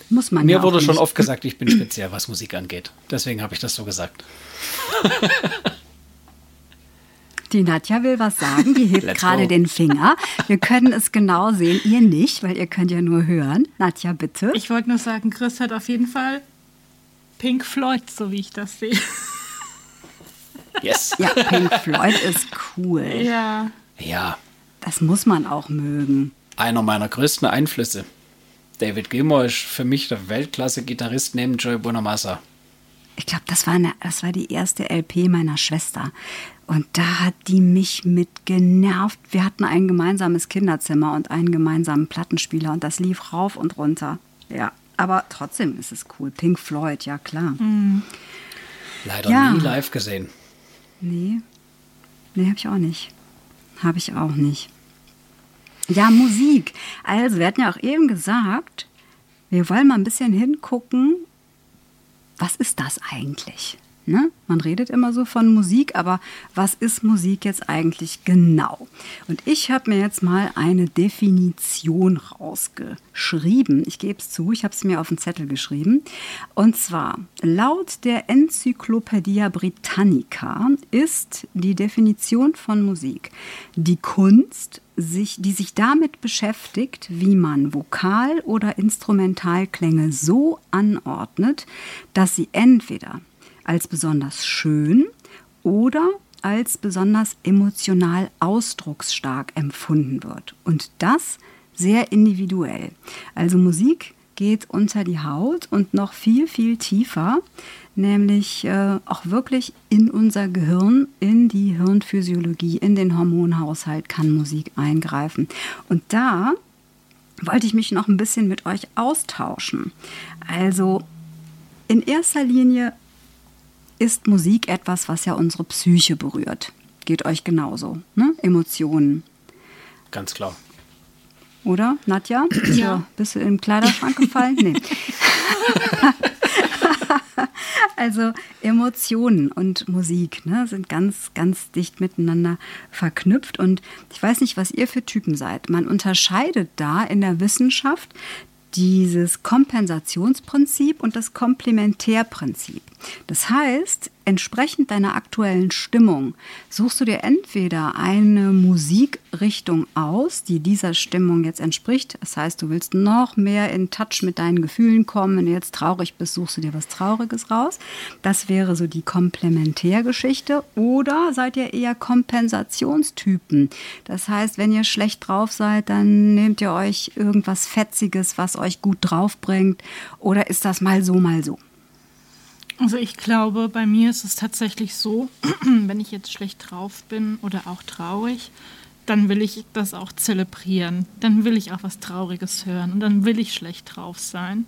Muss man mir ja wurde schon oft gesagt, ich bin speziell, was Musik angeht. Deswegen habe ich das so gesagt. Die Nadja will was sagen, die hebt gerade den Finger. Wir können es genau sehen, ihr nicht, weil ihr könnt ja nur hören. Nadja, bitte. Ich wollte nur sagen, Chris hat auf jeden Fall Pink Floyd, so wie ich das sehe. Yes. ja, Pink Floyd ist cool. Ja. Ja, Das muss man auch mögen. einer meiner größten Einflüsse. David Gilmour ist für mich der Weltklasse-Gitarrist neben Joey Bonamassa. Ich glaube, das, war eine- das war die erste LP meiner Schwester. Und da hat die mich mit genervt. Wir hatten ein gemeinsames Kinderzimmer und einen gemeinsamen Plattenspieler und das lief rauf und runter. Ja, aber trotzdem ist es cool. Pink Floyd, ja klar. Leider Ja. nie live gesehen. Nee. Nee, habe ich auch nicht. Habe ich auch nicht. Ja, Musik. Also, wir hatten ja auch eben gesagt, wir wollen mal ein bisschen hingucken, was ist das eigentlich? Ne? Man redet immer so von Musik, aber was ist Musik jetzt eigentlich genau? Und ich habe mir jetzt mal eine Definition rausgeschrieben. Ich gebe es zu, ich habe es mir auf den Zettel geschrieben. Und zwar, laut der Enzyklopädie Britannica ist die Definition von Musik die Kunst, sich, die sich damit beschäftigt, wie man Vokal- oder Instrumentalklänge so anordnet, dass sie entweder als besonders schön oder als besonders emotional ausdrucksstark empfunden wird. Und das sehr individuell. Also Musik geht unter die Haut und noch viel, viel tiefer, nämlich äh, auch wirklich in unser Gehirn, in die Hirnphysiologie, in den Hormonhaushalt kann Musik eingreifen. Und da wollte ich mich noch ein bisschen mit euch austauschen. Also in erster Linie ist Musik etwas, was ja unsere Psyche berührt. Geht euch genauso, ne? Emotionen. Ganz klar. Oder, Nadja? Ja. So, bist du im Kleiderschrank gefallen? Nee. also Emotionen und Musik ne, sind ganz, ganz dicht miteinander verknüpft. Und ich weiß nicht, was ihr für Typen seid. Man unterscheidet da in der Wissenschaft dieses Kompensationsprinzip und das Komplementärprinzip. Das heißt, entsprechend deiner aktuellen Stimmung suchst du dir entweder eine Musikrichtung aus, die dieser Stimmung jetzt entspricht. Das heißt, du willst noch mehr in Touch mit deinen Gefühlen kommen. Wenn du jetzt traurig bist, suchst du dir was Trauriges raus. Das wäre so die Komplementärgeschichte. Oder seid ihr eher Kompensationstypen? Das heißt, wenn ihr schlecht drauf seid, dann nehmt ihr euch irgendwas Fetziges, was euch gut drauf bringt. Oder ist das mal so, mal so? Also ich glaube, bei mir ist es tatsächlich so, wenn ich jetzt schlecht drauf bin oder auch traurig, dann will ich das auch zelebrieren. Dann will ich auch was Trauriges hören und dann will ich schlecht drauf sein.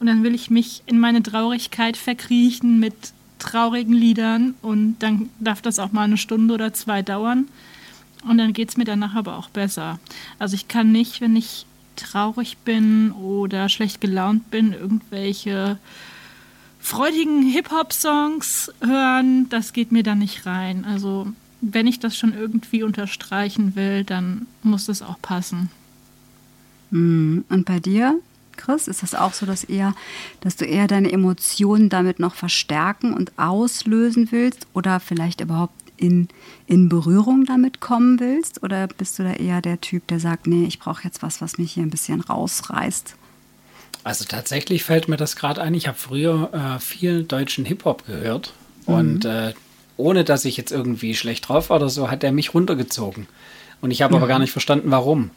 Und dann will ich mich in meine Traurigkeit verkriechen mit traurigen Liedern und dann darf das auch mal eine Stunde oder zwei dauern. Und dann geht es mir danach aber auch besser. Also ich kann nicht, wenn ich traurig bin oder schlecht gelaunt bin, irgendwelche freudigen Hip-Hop-Songs hören, das geht mir da nicht rein. Also wenn ich das schon irgendwie unterstreichen will, dann muss das auch passen. Hm, und bei dir, Chris, ist das auch so, dass eher, dass du eher deine Emotionen damit noch verstärken und auslösen willst oder vielleicht überhaupt in, in Berührung damit kommen willst? Oder bist du da eher der Typ, der sagt, nee, ich brauche jetzt was, was mich hier ein bisschen rausreißt? Also tatsächlich fällt mir das gerade ein. Ich habe früher äh, viel deutschen Hip-Hop gehört mhm. und äh, ohne dass ich jetzt irgendwie schlecht drauf war oder so, hat er mich runtergezogen. Und ich habe mhm. aber gar nicht verstanden, warum.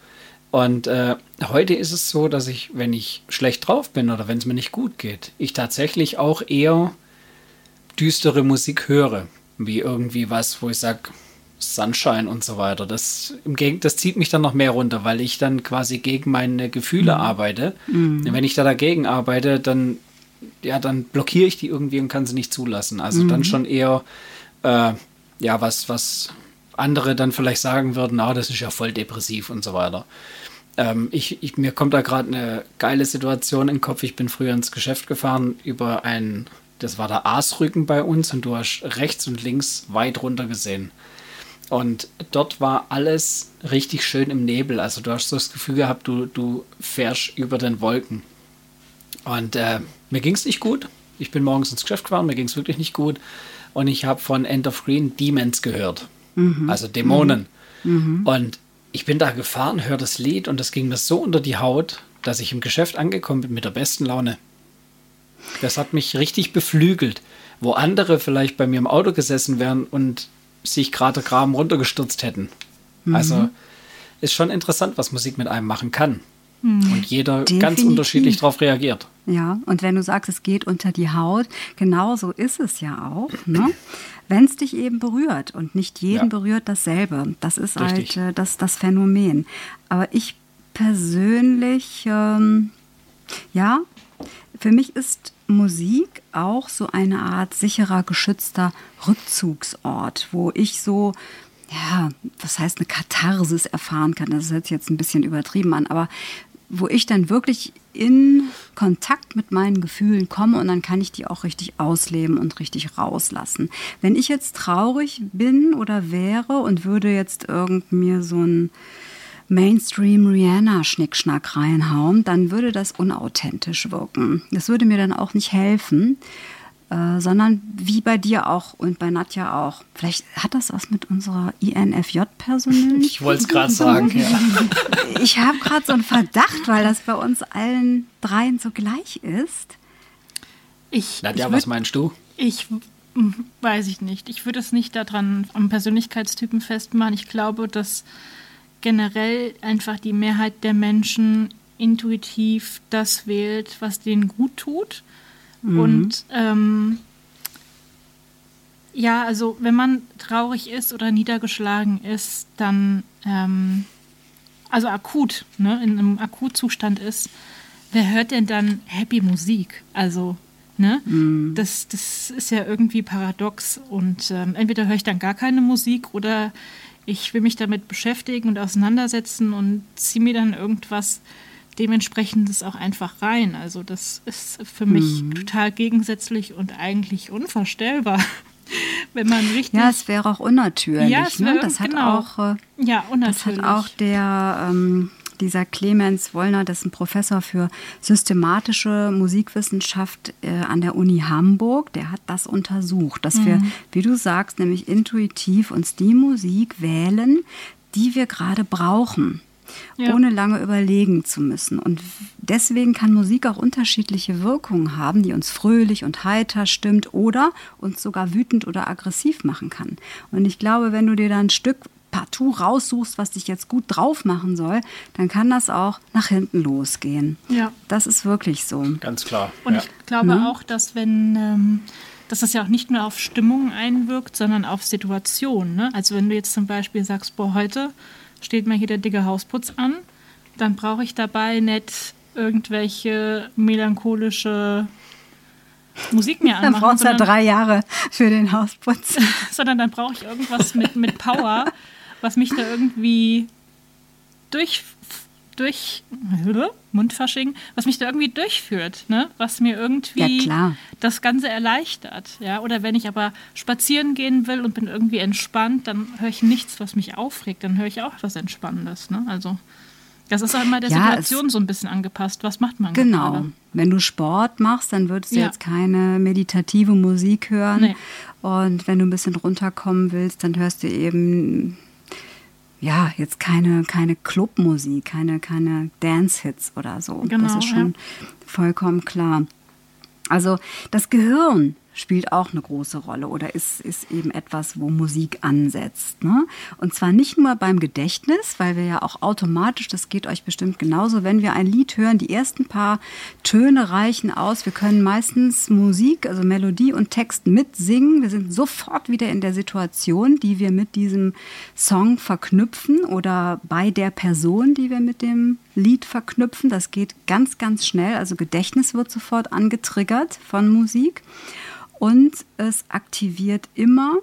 Und äh, heute ist es so, dass ich, wenn ich schlecht drauf bin oder wenn es mir nicht gut geht, ich tatsächlich auch eher düstere Musik höre. Wie irgendwie was, wo ich sage, Sunshine und so weiter. Das, im das zieht mich dann noch mehr runter, weil ich dann quasi gegen meine Gefühle mhm. arbeite. Mhm. Wenn ich da dagegen arbeite, dann, ja, dann blockiere ich die irgendwie und kann sie nicht zulassen. Also mhm. dann schon eher, äh, ja, was, was andere dann vielleicht sagen würden, ah, das ist ja voll depressiv und so weiter. Ähm, ich, ich, mir kommt da gerade eine geile Situation in den Kopf. Ich bin früher ins Geschäft gefahren über ein, das war der Aasrücken bei uns und du hast rechts und links weit runter gesehen. Und dort war alles richtig schön im Nebel. Also du hast so das Gefühl gehabt, du, du fährst über den Wolken. Und äh, mir ging es nicht gut. Ich bin morgens ins Geschäft gefahren, mir ging es wirklich nicht gut. Und ich habe von End of Green Demons gehört. Mhm. Also Dämonen. Mhm. Und ich bin da gefahren, höre das Lied und das ging mir so unter die Haut, dass ich im Geschäft angekommen bin mit der besten Laune. Das hat mich richtig beflügelt. Wo andere vielleicht bei mir im Auto gesessen wären und sich gerade Graben runtergestürzt hätten. Mhm. Also ist schon interessant, was Musik mit einem machen kann. Mhm. Und jeder Definitiv. ganz unterschiedlich darauf reagiert. Ja, und wenn du sagst, es geht unter die Haut, genau so ist es ja auch. Ne? Wenn es dich eben berührt und nicht jeden ja. berührt dasselbe. Das ist Richtig. halt äh, das, das Phänomen. Aber ich persönlich, ähm, ja, für mich ist Musik auch so eine Art sicherer, geschützter Rückzugsort, wo ich so, ja, was heißt eine Katharsis erfahren kann. Das hört sich jetzt ein bisschen übertrieben an, aber wo ich dann wirklich in Kontakt mit meinen Gefühlen komme und dann kann ich die auch richtig ausleben und richtig rauslassen. Wenn ich jetzt traurig bin oder wäre und würde jetzt irgend mir so ein Mainstream Rihanna-Schnickschnack reinhauen, dann würde das unauthentisch wirken. Das würde mir dann auch nicht helfen, äh, sondern wie bei dir auch und bei Nadja auch. Vielleicht hat das was mit unserer INFJ-Personalität. Ich wollte es gerade sagen, ja. Ich habe gerade so einen Verdacht, weil das bei uns allen dreien so gleich ist. Ich, Nadja, ich was meinst du? Ich weiß ich nicht. Ich würde es nicht daran am Persönlichkeitstypen festmachen. Ich glaube, dass generell einfach die Mehrheit der Menschen intuitiv das wählt, was denen gut tut. Mhm. Und ähm, ja, also wenn man traurig ist oder niedergeschlagen ist, dann, ähm, also akut, ne, in einem Akutzustand ist, wer hört denn dann Happy Musik? Also, ne, mhm. das, das ist ja irgendwie paradox. Und ähm, entweder höre ich dann gar keine Musik oder ich will mich damit beschäftigen und auseinandersetzen und ziehe mir dann irgendwas dementsprechendes auch einfach rein. Also das ist für mich mhm. total gegensätzlich und eigentlich unvorstellbar. Wenn man richtig. Ja, es wäre auch unnatürlich. Ja, es ne? das hat genau. auch. Äh, ja, unnatürlich. Das hat auch der, ähm, dieser Clemens Wollner, das ist ein Professor für systematische Musikwissenschaft äh, an der Uni Hamburg, der hat das untersucht, dass mhm. wir, wie du sagst, nämlich intuitiv uns die Musik wählen, die wir gerade brauchen ja. ohne lange überlegen zu müssen. Und deswegen kann Musik auch unterschiedliche Wirkungen haben, die uns fröhlich und heiter stimmt oder uns sogar wütend oder aggressiv machen kann. Und ich glaube, wenn du dir da ein Stück partout raussuchst, was dich jetzt gut drauf machen soll, dann kann das auch nach hinten losgehen. Ja. Das ist wirklich so. Ganz klar. Und ja. ich glaube mhm. auch, dass wenn ähm, dass das ja auch nicht nur auf Stimmung einwirkt, sondern auf Situationen. Ne? Also wenn du jetzt zum Beispiel sagst, boah, heute steht mir hier der dicke Hausputz an, dann brauche ich dabei nicht irgendwelche melancholische Musik mir anmachen. Dann brauchst du ja drei Jahre für den Hausputz. sondern dann brauche ich irgendwas mit, mit Power, was mich da irgendwie durch durch Mundfasching, was mich da irgendwie durchführt, ne? was mir irgendwie ja, das Ganze erleichtert. Ja? Oder wenn ich aber spazieren gehen will und bin irgendwie entspannt, dann höre ich nichts, was mich aufregt, dann höre ich auch was Entspannendes. Ne? Also das ist auch immer der ja, Situation so ein bisschen angepasst. Was macht man Genau. Gerade? Wenn du Sport machst, dann würdest du ja. jetzt keine meditative Musik hören. Nee. Und wenn du ein bisschen runterkommen willst, dann hörst du eben ja, jetzt keine, keine Clubmusik, keine, keine Dance-Hits oder so. Genau, das ist schon ja. vollkommen klar. Also das Gehirn spielt auch eine große Rolle oder ist, ist eben etwas, wo Musik ansetzt. Ne? Und zwar nicht nur beim Gedächtnis, weil wir ja auch automatisch, das geht euch bestimmt genauso, wenn wir ein Lied hören, die ersten paar Töne reichen aus. Wir können meistens Musik, also Melodie und Text mitsingen. Wir sind sofort wieder in der Situation, die wir mit diesem Song verknüpfen oder bei der Person, die wir mit dem Lied verknüpfen. Das geht ganz, ganz schnell. Also Gedächtnis wird sofort angetriggert von Musik und es aktiviert immer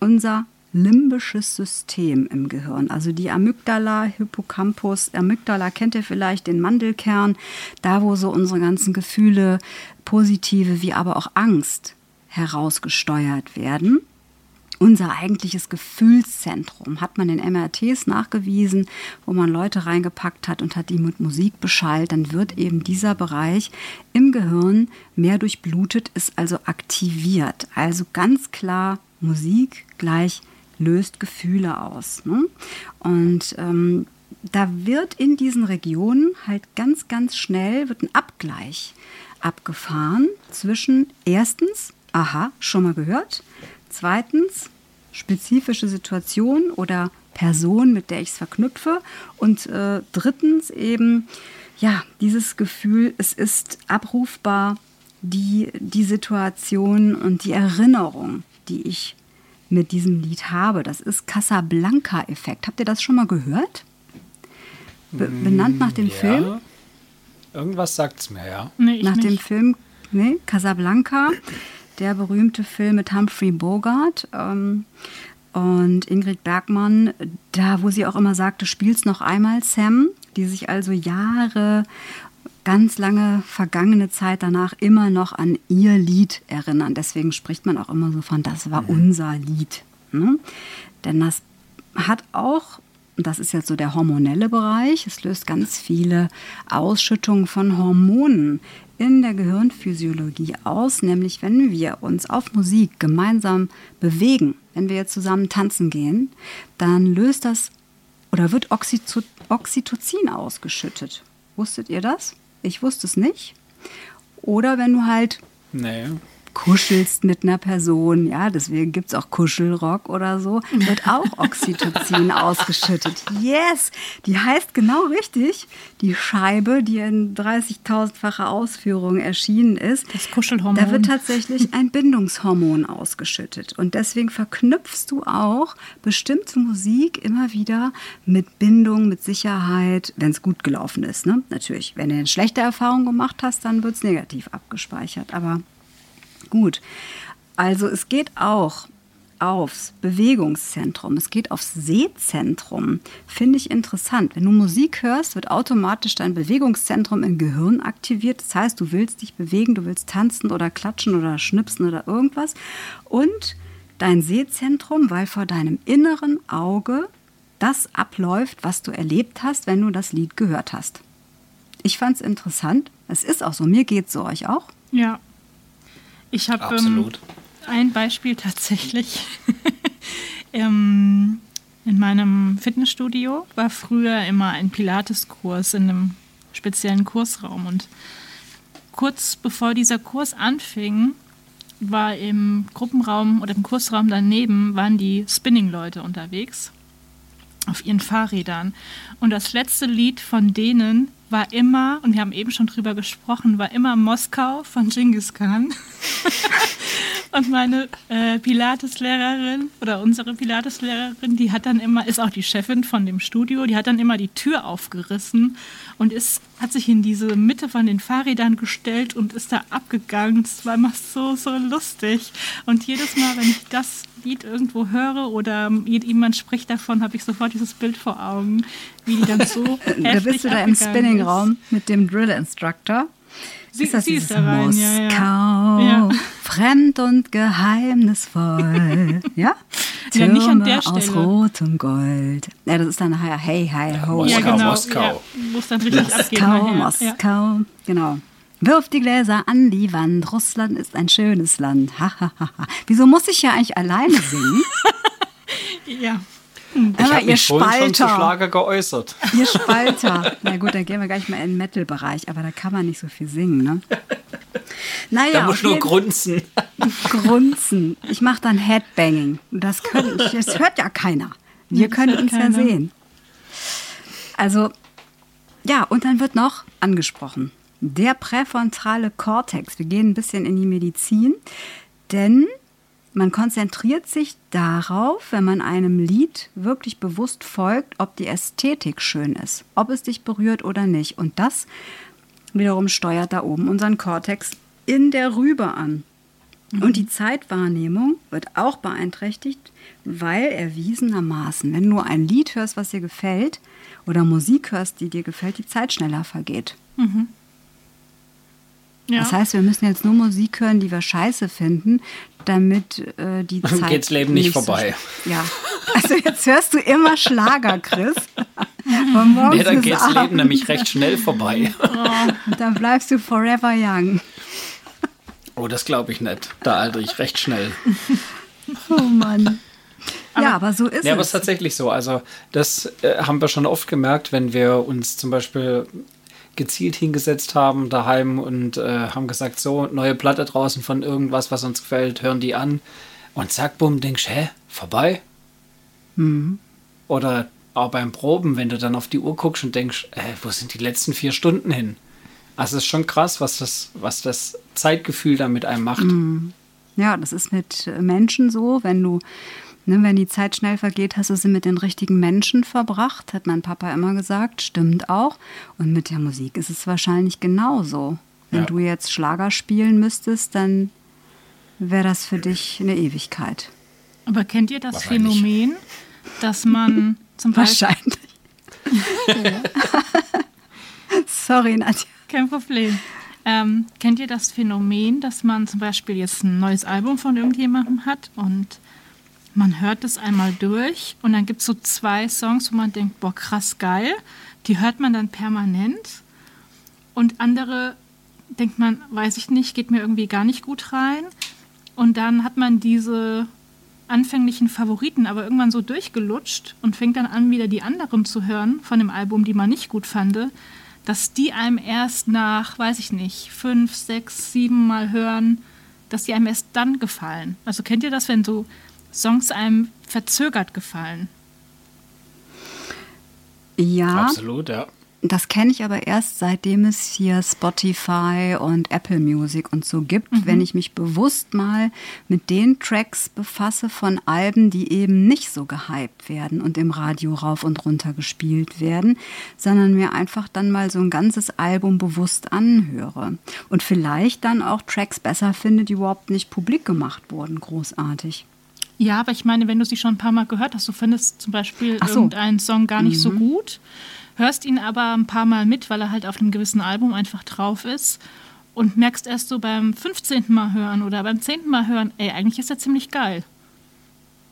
unser limbisches System im Gehirn. Also die Amygdala, Hippocampus. Amygdala kennt ihr vielleicht, den Mandelkern, da wo so unsere ganzen Gefühle, positive wie aber auch Angst herausgesteuert werden unser eigentliches Gefühlszentrum, hat man in MRTs nachgewiesen, wo man Leute reingepackt hat und hat die mit Musik beschallt, dann wird eben dieser Bereich im Gehirn mehr durchblutet, ist also aktiviert. Also ganz klar, Musik gleich löst Gefühle aus. Ne? Und ähm, da wird in diesen Regionen halt ganz, ganz schnell wird ein Abgleich abgefahren zwischen erstens, aha, schon mal gehört, zweitens, spezifische Situation oder Person, mit der ich es verknüpfe. Und äh, drittens eben, ja, dieses Gefühl, es ist abrufbar, die, die Situation und die Erinnerung, die ich mit diesem Lied habe. Das ist Casablanca-Effekt. Habt ihr das schon mal gehört? Be benannt nach dem ja. Film? Irgendwas sagt es mir, ja. Nee, nach nicht. dem Film, nee, Casablanca der berühmte Film mit Humphrey Bogart ähm, und Ingrid Bergmann, da wo sie auch immer sagte, spiel's noch einmal, Sam, die sich also Jahre ganz lange vergangene Zeit danach immer noch an ihr Lied erinnern. Deswegen spricht man auch immer so von, das war unser Lied. Ne? Denn das hat auch, das ist jetzt so der hormonelle Bereich, es löst ganz viele Ausschüttungen von Hormonen in der Gehirnphysiologie aus, nämlich wenn wir uns auf Musik gemeinsam bewegen, wenn wir zusammen tanzen gehen, dann löst das oder wird Oxytocin ausgeschüttet. Wusstet ihr das? Ich wusste es nicht. Oder wenn du halt nee kuschelst mit einer Person, ja, deswegen gibt es auch Kuschelrock oder so, wird auch Oxytocin ausgeschüttet. Yes, die heißt genau richtig, die Scheibe, die in 30.000-facher Ausführung erschienen ist. Das Kuschelhormon. Da wird tatsächlich ein Bindungshormon ausgeschüttet. Und deswegen verknüpfst du auch bestimmte Musik immer wieder mit Bindung, mit Sicherheit, wenn es gut gelaufen ist. Ne? Natürlich, wenn du eine schlechte Erfahrung gemacht hast, dann wird es negativ abgespeichert. Aber gut. Also es geht auch aufs Bewegungszentrum, es geht aufs Sehzentrum. Finde ich interessant. Wenn du Musik hörst, wird automatisch dein Bewegungszentrum im Gehirn aktiviert. Das heißt, du willst dich bewegen, du willst tanzen oder klatschen oder schnipsen oder irgendwas. Und dein Sehzentrum, weil vor deinem inneren Auge das abläuft, was du erlebt hast, wenn du das Lied gehört hast. Ich fand es interessant. Es ist auch so. Mir geht es so. Euch auch? Ja. Ich habe ähm, ein Beispiel tatsächlich. ähm, in meinem Fitnessstudio war früher immer ein Pilateskurs in einem speziellen Kursraum. Und kurz bevor dieser Kurs anfing, war im Gruppenraum oder im Kursraum daneben waren die Spinning-Leute unterwegs auf ihren Fahrrädern. Und das letzte Lied von denen war immer, und wir haben eben schon drüber gesprochen, war immer Moskau von Genghis Khan. und meine äh, Pilateslehrerin oder unsere Pilateslehrerin, die hat dann immer, ist auch die Chefin von dem Studio, die hat dann immer die Tür aufgerissen und ist, hat sich in diese Mitte von den Fahrrädern gestellt und ist da abgegangen. Das war immer so, so lustig. Und jedes Mal, wenn ich das Lied irgendwo höre oder jemand spricht davon, habe ich sofort dieses Bild vor Augen, wie die dann so Da bist du da im Spinningraum mit dem Drill Instructor. Sie, ist das sie ist da rein, Moskau, ja, ja. Ja. fremd und geheimnisvoll, ja? Ja, nicht an Türme der aus Stelle. rotem Gold. Ja, das ist dann nachher Hey, Hi, Ho. Moskau, ja, genau, Moskau. Ja, es dann richtig. Moskau, nachher. Moskau, genau. Wirf die Gläser an die Wand. Russland ist ein schönes Land. Ha, ha, ha, ha. Wieso muss ich ja eigentlich alleine singen? Ja. Ja. Ich habe ihr mich vorhin schon zu Spalter. Schlager geäußert. Ihr Spalter. Na gut, dann gehen wir gleich mal in den Metal-Bereich, aber da kann man nicht so viel singen, ne? Naja, Da muss nur grunzen. grunzen. Ich mache dann Headbanging. Das, können, das hört ja keiner. Wir das können uns ja keiner. sehen. Also, ja, und dann wird noch angesprochen. Der präfrontale Kortex. Wir gehen ein bisschen in die Medizin, denn man konzentriert sich darauf, wenn man einem Lied wirklich bewusst folgt, ob die Ästhetik schön ist, ob es dich berührt oder nicht. Und das wiederum steuert da oben unseren Kortex in der Rübe an. Und die Zeitwahrnehmung wird auch beeinträchtigt, weil erwiesenermaßen, wenn du ein Lied hörst, was dir gefällt, oder Musik hörst, die dir gefällt, die Zeit schneller vergeht. Ja. Das heißt, wir müssen jetzt nur Musik hören, die wir scheiße finden, damit äh, die Dann Zeit. geht's Leben nicht so vorbei. sch- ja. Also jetzt hörst du immer Schlager, Chris. Von morgens Nee, dann geht's Leben abends. nämlich recht schnell vorbei. Und dann bleibst du forever young. Oh, das glaube ich nicht. Da alter ich recht schnell. Oh Mann. ja, aber so ist Ja, aber es es. ist tatsächlich so. Also, das äh, haben wir schon oft gemerkt, wenn wir uns zum Beispiel gezielt hingesetzt haben daheim und äh, haben gesagt, so, neue Platte draußen von irgendwas, was uns gefällt, hören die an. Und zack, bumm, denkst, hä, vorbei? Mhm. Oder auch beim Proben, wenn du dann auf die Uhr guckst und denkst, äh, wo sind die letzten vier Stunden hin? Also es ist schon krass, was das, was das Zeitgefühl da mit einem macht. Mhm. Ja, das ist mit Menschen so, wenn du, ne, wenn die Zeit schnell vergeht, hast du sie mit den richtigen Menschen verbracht, hat mein Papa immer gesagt, stimmt auch. Und mit der Musik ist es wahrscheinlich genauso. Wenn Ja. du jetzt Schlager spielen müsstest, dann wäre das für dich eine Ewigkeit. Aber kennt ihr das. Phänomen, dass man zum Beispiel. Wahrscheinlich. Sorry, Nadja. Kein Problem. Ähm, kennt ihr das Phänomen, dass man zum Beispiel jetzt ein neues Album von irgendjemandem hat und man hört es einmal durch und dann gibt es so zwei Songs, wo man denkt, boah, krass geil. Die hört man dann permanent und andere denkt man, weiß ich nicht, geht mir irgendwie gar nicht gut rein. Und dann hat man diese anfänglichen Favoriten aber irgendwann so durchgelutscht und fängt dann an, wieder die anderen zu hören von dem Album, die man nicht gut fand, dass die einem erst nach, weiß ich nicht, fünf, sechs, sieben Mal hören, dass die einem erst dann gefallen. Also kennt ihr das, wenn so Songs einem verzögert gefallen? Ja, Absolut, ja. Das kenne ich aber erst seitdem es hier Spotify und Apple Music und so gibt, wenn ich mich bewusst mal mit den Tracks befasse von Alben, die eben nicht so gehypt werden und im Radio rauf und runter gespielt werden, sondern mir einfach dann mal so ein ganzes Album bewusst anhöre und vielleicht dann auch Tracks besser finde, die überhaupt nicht publik gemacht wurden, großartig. Ja, aber ich meine, wenn du sie schon ein paar Mal gehört hast, du findest zum Beispiel so. irgendeinen Song gar nicht so gut, hörst ihn aber ein paar Mal mit, weil er halt auf einem gewissen Album einfach drauf ist und merkst erst so beim 15. Mal hören oder beim 10. Mal hören, ey, eigentlich ist er ziemlich geil.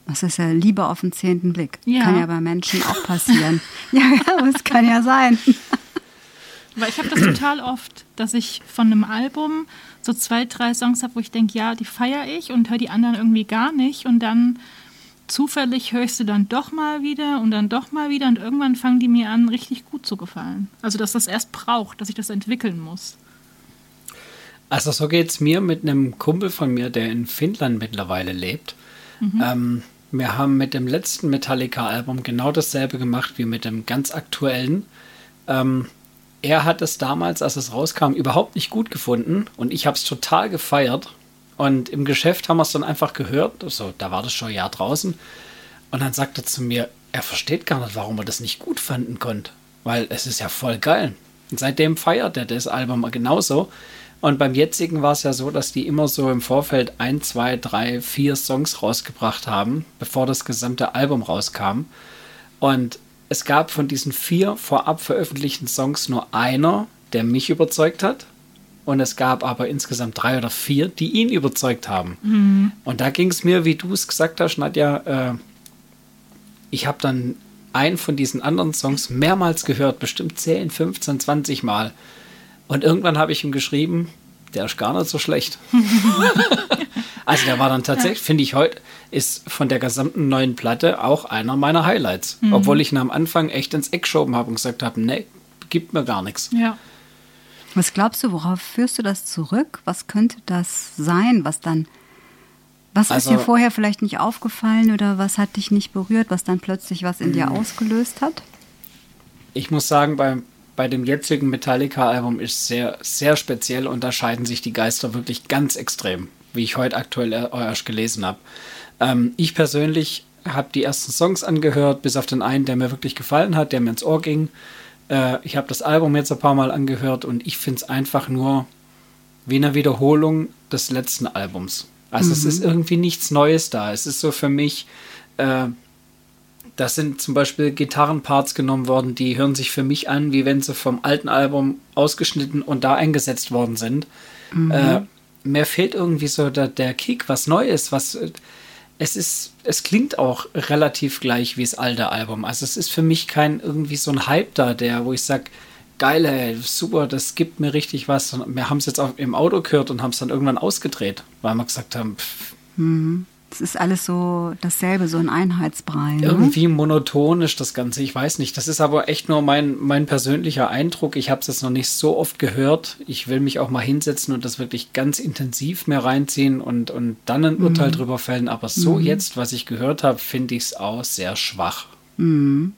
Das ist ja Liebe auf den zehnten Blick. Ja. Kann ja bei Menschen auch passieren. ja, es kann ja sein. Weil ich habe das total oft, dass ich von einem Album so zwei, drei Songs habe, wo ich denke, ja, die feiere ich und höre die anderen irgendwie gar nicht. Und dann zufällig höre ich sie dann doch mal wieder und dann doch mal wieder und irgendwann fangen die mir an, richtig gut zu gefallen. Also, dass das erst braucht, dass ich das entwickeln muss. Also so geht es mir mit einem Kumpel von mir, der in Finnland mittlerweile lebt. Ähm, wir haben mit dem letzten Metallica-Album genau dasselbe gemacht wie mit dem ganz aktuellen. Ähm, er hat es damals, als es rauskam, überhaupt nicht gut gefunden und ich habe es total gefeiert. Und im Geschäft haben wir es dann einfach gehört, also, da war das schon ein Jahr draußen. Und dann sagt er zu mir, er versteht gar nicht, warum er das nicht gut fanden konnte, weil es ist ja voll geil. Und seitdem feiert er das Album genauso. Und beim jetzigen war es ja so, dass die immer so im Vorfeld ein, zwei, drei, vier Songs rausgebracht haben, bevor das gesamte Album rauskam. Und es gab von diesen vier vorab veröffentlichten Songs nur einer, der mich überzeugt hat. Und es gab aber insgesamt drei oder vier, die ihn überzeugt haben. Und da ging es mir, wie du es gesagt hast, Nadja, äh, ich habe dann einen von diesen anderen Songs mehrmals gehört, bestimmt 10, 15, 20 Mal. Und irgendwann habe ich ihm geschrieben, der ist gar nicht so schlecht. also der war dann tatsächlich, finde ich heute, ist von der gesamten neuen Platte auch einer meiner Highlights. Obwohl ich ihn am Anfang echt ins Eck geschoben habe und gesagt habe, nee, gibt mir gar nichts. Ja. Was glaubst du, worauf führst du das zurück? Was könnte das sein, was dann, was ist Also- dir vorher vielleicht nicht aufgefallen oder was hat dich nicht berührt, was dann plötzlich was in dir Hm. ausgelöst hat? Ich muss sagen, bei, bei dem jetzigen Metallica-Album ist sehr, sehr speziell, unterscheiden sich die Geister wirklich ganz extrem, wie ich heute aktuell er- erst gelesen habe. Ähm, ich persönlich habe die ersten Songs angehört, bis auf den einen, der mir wirklich gefallen hat, der mir ins Ohr ging. Äh, ich habe das Album jetzt ein paar Mal angehört und ich finde es einfach nur wie eine Wiederholung des letzten Albums. Also es ist irgendwie nichts Neues da. Es ist so für mich, äh, da sind zum Beispiel Gitarrenparts genommen worden, die hören sich für mich an, wie wenn sie vom alten Album ausgeschnitten und da eingesetzt worden sind. Äh, mir fehlt irgendwie so der, der Kick, was Neues, was äh, es ist, es klingt auch relativ gleich wie das alte Album. Also es ist für mich kein irgendwie so ein Hype da, der, wo ich sage, geil, ey, super, das gibt mir richtig was. Und wir haben es jetzt auch im Auto gehört und haben es dann irgendwann ausgedreht, weil wir gesagt haben, pff, Es ist alles so dasselbe, so ein Einheitsbrei. Ne? Irgendwie monoton ist das Ganze, ich weiß nicht. Das ist aber echt nur mein, mein persönlicher Eindruck. Ich habe es jetzt noch nicht so oft gehört. Ich will mich auch mal hinsetzen und das wirklich ganz intensiv mehr reinziehen und, und dann ein Urteil drüber fällen. Aber so jetzt, was ich gehört habe, finde ich es auch sehr schwach. Kann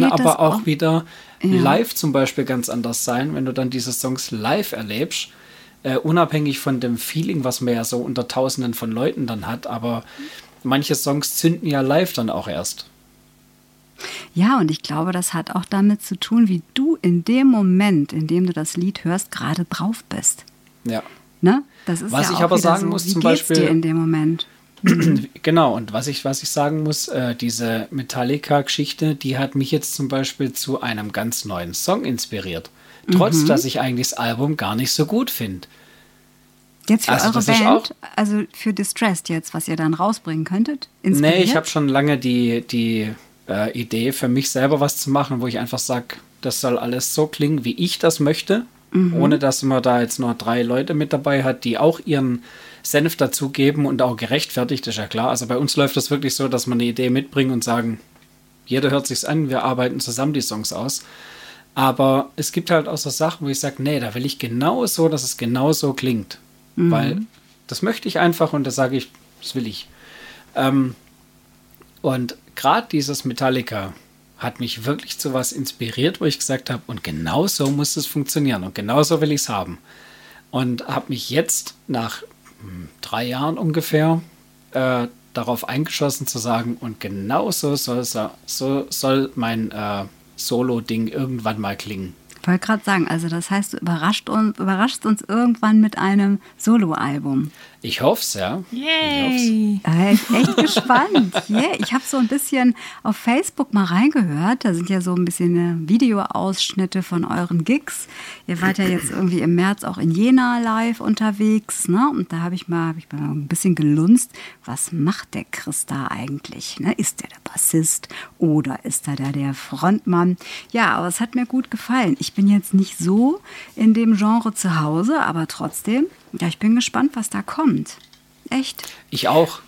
geht das aber auch, auch- wieder Ja. live zum Beispiel ganz anders sein, wenn du dann diese Songs live erlebst. Äh, unabhängig von dem Feeling, was man ja so unter Tausenden von Leuten dann hat, aber manche Songs zünden ja live dann auch erst. Ja, und ich glaube, das hat auch damit zu tun, wie du in dem Moment, in dem du das Lied hörst, gerade drauf bist. Ja. Ne? Das ist Was ja ich auch aber sagen so. muss, wie zum Beispiel- dir in dem Moment? Genau, und was ich, was ich sagen muss, äh, diese Metallica-Geschichte, die hat mich jetzt zum Beispiel zu einem ganz neuen Song inspiriert. Trotz, dass ich eigentlich das Album gar nicht so gut finde. Jetzt für Also eure Band, also für Distressed jetzt, was ihr dann rausbringen könntet? Inspiriert? Nee, ich habe schon lange die, die äh, Idee, für mich selber was zu machen, wo ich einfach sage, das soll alles so klingen, wie ich das möchte, ohne dass man da jetzt nur drei Leute mit dabei hat, die auch ihren Senf dazugeben und auch gerechtfertigt, ist ja klar. Also bei uns läuft das wirklich so, dass wir eine Idee mitbringen und sagen, jeder hört sich's an, wir arbeiten zusammen die Songs aus. Aber es gibt halt auch so Sachen, wo ich sage, nee, da will ich genau so, dass es genau so klingt. Weil das möchte ich einfach und da sage ich, das will ich. Ähm, und gerade dieses Metallica hat mich wirklich zu was inspiriert, wo ich gesagt habe, und genau so muss es funktionieren und genau so will ich es haben. Und habe mich jetzt nach hm, drei Jahren ungefähr äh, darauf eingeschossen zu sagen, und genau so soll, es- so soll mein äh, Solo-Ding irgendwann mal klingen. Ich wollte gerade sagen, also das heißt, du überrascht uns, überraschst uns irgendwann mit einem Soloalbum. Ich hoffe es, ja. Ich hoff's. Yay! wäre ich echt gespannt. Yeah. Ich habe so ein bisschen auf Facebook mal reingehört. Da sind ja so ein bisschen äh, Videoausschnitte von euren Gigs. Ihr wart ja jetzt irgendwie im März auch in Jena live unterwegs. Ne? Und da habe ich, mal, hab ich mal ein bisschen gelunzt. Was macht der Chris da eigentlich? Ne? Ist der der Bassist oder ist er da der Frontmann? Ja, aber es hat mir gut gefallen. Ich bin jetzt nicht so in dem Genre zu Hause, aber trotzdem, ja, ich bin gespannt, was da kommt. Echt? Ich auch.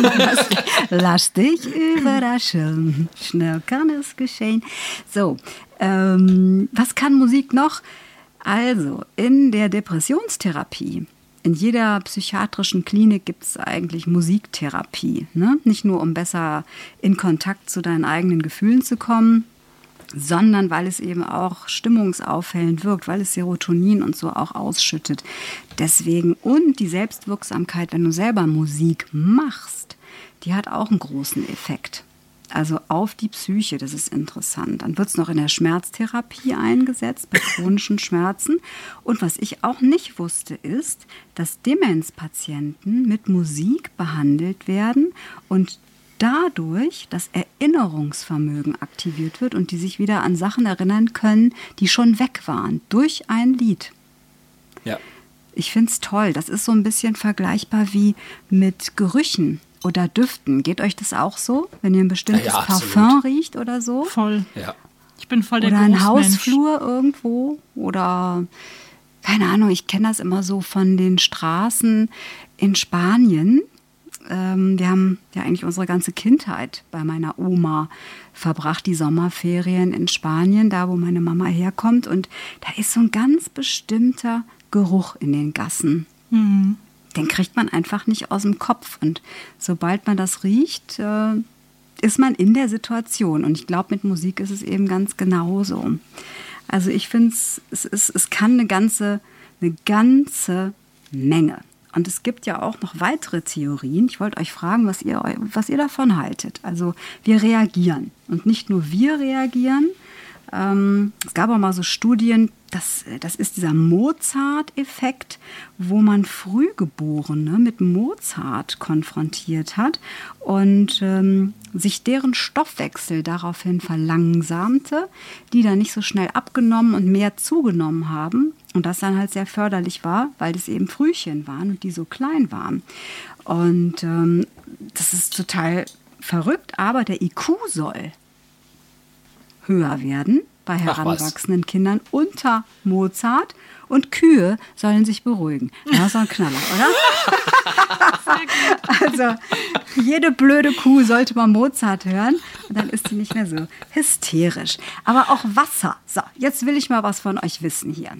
lass, lass, dich überraschen. Schnell kann es geschehen. So, ähm, was kann Musik noch? Also, in der Depressionstherapie, in jeder psychiatrischen Klinik gibt es eigentlich Musiktherapie. Ne? Nicht nur, um besser in Kontakt zu deinen eigenen Gefühlen zu kommen, sondern weil es eben auch stimmungsaufhellend wirkt, weil es Serotonin und so auch ausschüttet. Deswegen und die Selbstwirksamkeit, wenn du selber Musik machst, die hat auch einen großen Effekt. Also auf die Psyche, das ist interessant. Dann wird es noch in der Schmerztherapie eingesetzt, bei chronischen Schmerzen. Und was ich auch nicht wusste, ist, dass Demenzpatienten mit Musik behandelt werden und dadurch das Erinnerungsvermögen aktiviert wird und die sich wieder an Sachen erinnern können, die schon weg waren, durch ein Lied. Ja. Ich finde es toll. Das ist so ein bisschen vergleichbar wie mit Gerüchen oder Düften. Geht euch das auch so, wenn ihr ein bestimmtes ja, ja, Parfum riecht oder so? Voll. Ja. Ich bin voll der Oder ein Hausflur irgendwo oder keine Ahnung, ich kenne das immer so von den Straßen in Spanien ähm, wir haben ja eigentlich unsere ganze Kindheit bei meiner Oma verbracht, die Sommerferien in Spanien, da wo meine Mama herkommt. Und da ist so ein ganz bestimmter Geruch in den Gassen. Mhm. Den kriegt man einfach nicht aus dem Kopf. Und sobald man das riecht, äh, ist man in der Situation. Und ich glaube, mit Musik ist es eben ganz genauso. Also ich finde, es, es, es kann eine ganze, eine ganze Menge. Und es gibt ja auch noch weitere Theorien. Ich wollte euch fragen, was ihr, was ihr davon haltet. Also wir reagieren. Und nicht nur wir reagieren. Ähm, es gab auch mal so Studien, das, das ist dieser Mozart-Effekt, wo man Frühgeborene mit Mozart konfrontiert hat und ähm, sich deren Stoffwechsel daraufhin verlangsamte, die dann nicht so schnell abgenommen und mehr zugenommen haben und das dann halt sehr förderlich war, weil das eben Frühchen waren und die so klein waren. Und ähm, das ist total verrückt, aber der IQ soll höher werden bei heranwachsenden Kindern unter Mozart und Kühe sollen sich beruhigen. Das ist ein Knaller, oder? also jede blöde Kuh sollte mal Mozart hören und dann ist sie nicht mehr so hysterisch. Aber auch Wasser. So, jetzt will ich mal was von euch wissen hier.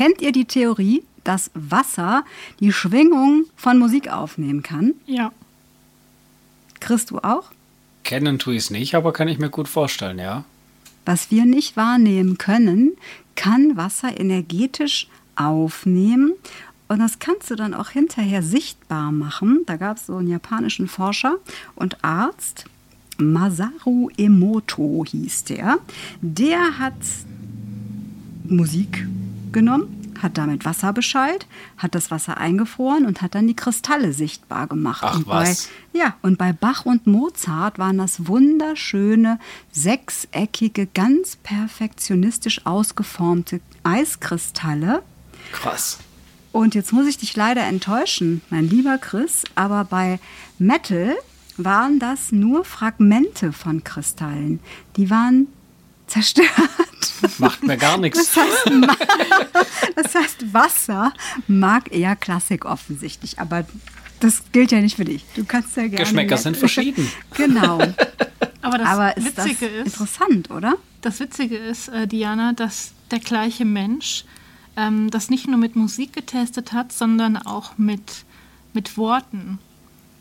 Kennt ihr die Theorie, dass Wasser die Schwingung von Musik aufnehmen kann? Ja. Chris, du auch? Kennen tue ich es nicht, aber kann ich mir gut vorstellen, ja. Was wir nicht wahrnehmen können, kann Wasser energetisch aufnehmen. Und das kannst du dann auch hinterher sichtbar machen. Da gab es so einen japanischen Forscher und Arzt, Masaru Emoto hieß der. Der hat Musik genommen, hat damit Wasser beschallt, hat das Wasser eingefroren und hat dann die Kristalle sichtbar gemacht. Ach, und was? Bei, ja, und bei Bach und Mozart waren das wunderschöne, sechseckige, ganz perfektionistisch ausgeformte Eiskristalle. Krass. Und jetzt muss ich dich leider enttäuschen, mein lieber Chris, aber bei Metal waren das nur Fragmente von Kristallen. Die waren zerstört. Macht mir gar nichts. Das heißt, das heißt, Wasser mag eher Klassik offensichtlich, aber das gilt ja nicht für dich. Du kannst ja gerne. Geschmäcker sind verschieden. Genau. Aber das aber ist Witzige das ist, interessant, oder? das Witzige ist, äh, Diana, dass der gleiche Mensch ähm, das nicht nur mit Musik getestet hat, sondern auch mit, mit Worten.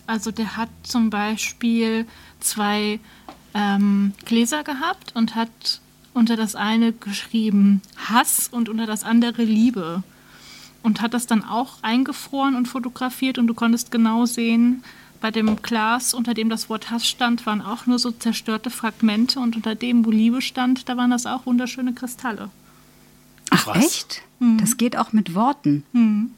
Also der hat zum Beispiel zwei ähm, Gläser gehabt und hat unter das eine geschrieben Hass und unter das andere Liebe. Und hat das dann auch eingefroren und fotografiert und du konntest genau sehen, bei dem Glas, unter dem das Wort Hass stand, waren auch nur so zerstörte Fragmente und unter dem, wo Liebe stand, da waren das auch wunderschöne Kristalle. Ach, Krass. echt? Das geht auch mit Worten. Mhm.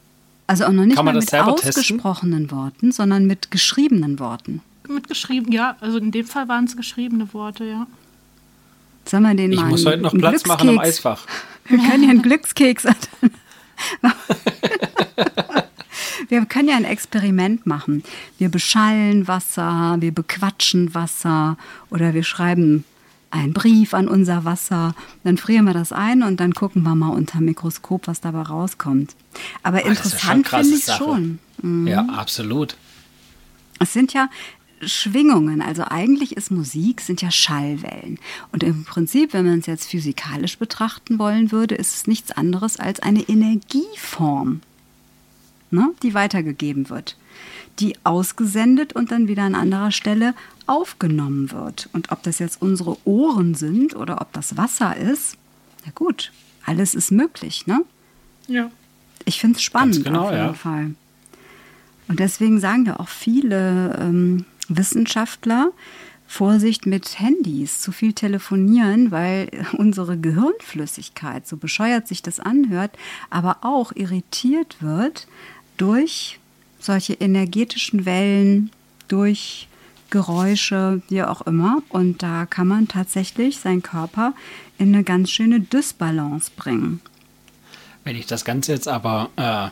Also auch noch nicht mal mit selber testen? ausgesprochenen Worten, sondern mit geschriebenen Worten. Mit geschrieben, ja, also in dem Fall waren es geschriebene Worte, ja. Sollen wir den Ich mal muss einen- heute noch einen Platz machen im Eisfach. Wir können ja einen Glückskeks. Wir können ja ein Experiment machen. Wir beschallen Wasser, wir bequatschen Wasser oder wir schreiben einen Brief an unser Wasser. Dann frieren wir das ein und dann gucken wir mal unter dem Mikroskop, was dabei rauskommt. Aber eine interessant finde ich Sache. schon. Mhm. Ja, absolut. Es sind ja Schwingungen, also eigentlich ist Musik, sind ja Schallwellen. Und im Prinzip, wenn man es jetzt physikalisch betrachten wollen würde, ist es nichts anderes als eine Energieform, ne, die weitergegeben wird, die ausgesendet und dann wieder an anderer Stelle aufgenommen wird. Und ob das jetzt unsere Ohren sind oder ob das Wasser ist, na gut, alles ist möglich, ne? Ja. Ich finde es spannend Ganz genau, auf jeden ja. Fall. Und deswegen sagen ja auch viele ähm, Wissenschaftler, Vorsicht mit Handys, zu viel telefonieren, weil unsere Gehirnflüssigkeit, so bescheuert sich das anhört, aber auch irritiert wird durch solche energetischen Wellen, durch Geräusche, wie auch immer. Und da kann man tatsächlich seinen Körper in eine ganz schöne Dysbalance bringen. Wenn ich das Ganze jetzt aber äh,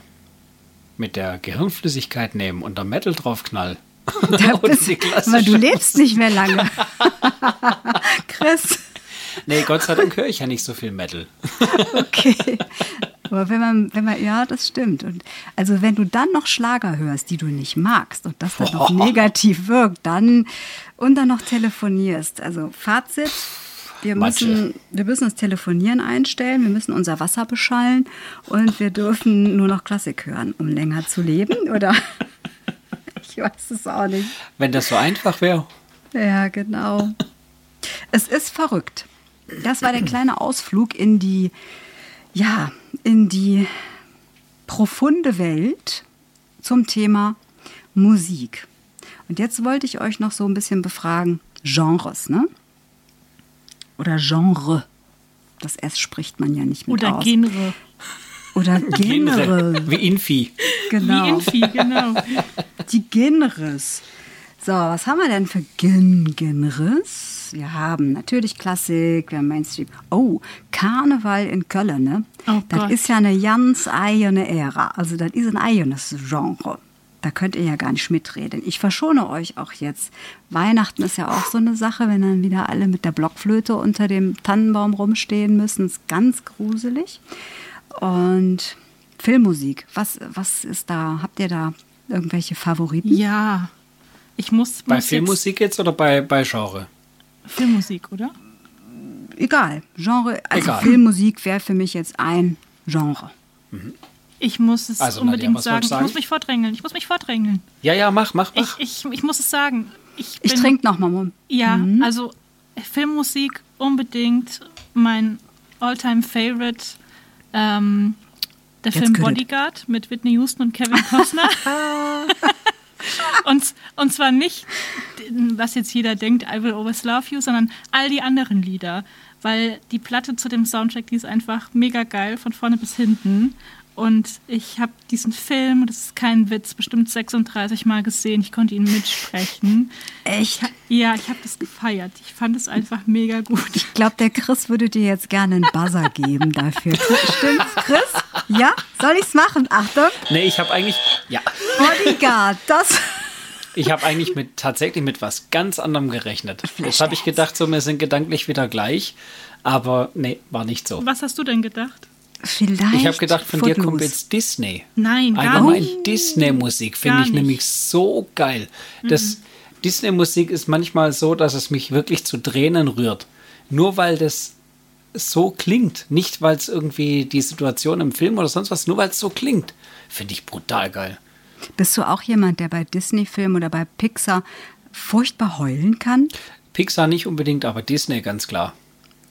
mit der Gehirnflüssigkeit nehme und da Metal draufknall. Da bist, aber du lebst nicht mehr lange. Chris, Nee, Gott sei Dank höre ich ja nicht so viel Metal. okay. Aber wenn man, wenn man, ja, das stimmt. Und also wenn du dann noch Schlager hörst, die du nicht magst und das dann noch negativ wirkt, dann und dann noch telefonierst. Also Fazit, wir müssen, wir müssen das Telefonieren einstellen, wir müssen unser Wasser beschallen und wir dürfen nur noch Klassik hören, um länger zu leben, oder? Ich weiß es auch nicht. Wenn das so einfach wäre. Ja, genau. Es ist verrückt. Das war der kleine Ausflug in die, ja, in die profunde Welt zum Thema Musik. Und jetzt wollte ich euch noch so ein bisschen befragen, Genres, ne? Oder Genre. Das S spricht man ja nicht mit Oder aus. Genre. Oder Genre. Wie Infi. Genau. Wie Infi, genau. Die Genres. So, was haben wir denn für Gen Genres? Wir haben natürlich Klassik, wir haben Mainstream. Oh, Karneval in Köln, ne? Oh das Gott. ist ja eine ganz eigene Ära. Also, das ist ein eigenes Genre. Da könnt ihr ja gar nicht mitreden. Ich verschone euch auch jetzt. Weihnachten ist ja auch so eine Sache, wenn dann wieder alle mit der Blockflöte unter dem Tannenbaum rumstehen müssen. Ist ganz gruselig. Und Filmmusik, was, was ist da? Habt ihr da irgendwelche Favoriten? Ja. Ich muss, Bei muss Filmmusik jetzt oder bei, bei Genre? Jetzt Filmmusik, oder? Egal, Genre, also Egal. Filmmusik wäre für mich jetzt ein Genre. Ich muss es Also, unbedingt was sagen. wolltest Ich muss sagen? mich vordrängeln. Ich muss mich vordrängeln. Ja, ja, mach, mach, Ich, mach. ich, ich muss es sagen. Ich, Ich trinke nochmal. Ja, also Filmmusik unbedingt mein Alltime Favorite. Ähm, der Jetzt Film Bodyguard mit Whitney Houston und Kevin Costner. und, und zwar nicht, was jetzt jeder denkt, I Will Always Love You, sondern all die anderen Lieder. Weil die Platte zu dem Soundtrack, die ist einfach mega geil, von vorne bis hinten. Und ich habe diesen Film, das ist kein Witz, bestimmt 36 Mal gesehen. Ich konnte ihn mitsprechen. Echt? Ja, ich habe das gefeiert. Ich fand es einfach mega gut. Ich glaube, der Chris würde dir jetzt gerne einen Buzzer geben dafür. Stimmt's, Chris? Ja? Soll ich's machen? Achtung. Nee, ich habe eigentlich, ja, Bodyguard, das. ich habe eigentlich mit, tatsächlich mit was ganz anderem gerechnet. Das habe ich gedacht, so, wir sind gedanklich wieder gleich. Aber nee, war nicht so. Was hast du denn gedacht? Vielleicht. Ich habe gedacht, von dir kommt Footloose. jetzt Disney. Nein, gar Allgemein nicht. Disney-Musik finde ich nämlich so geil. Das Disney-Musik ist manchmal so, dass es mich wirklich zu Tränen rührt. Nur weil das so klingt. Nicht, weil es irgendwie die Situation im Film oder sonst was, nur weil es so klingt. Finde ich brutal geil. Bist du auch jemand, der bei Disney-Filmen oder bei Pixar furchtbar heulen kann? Pixar nicht unbedingt, aber Disney ganz klar.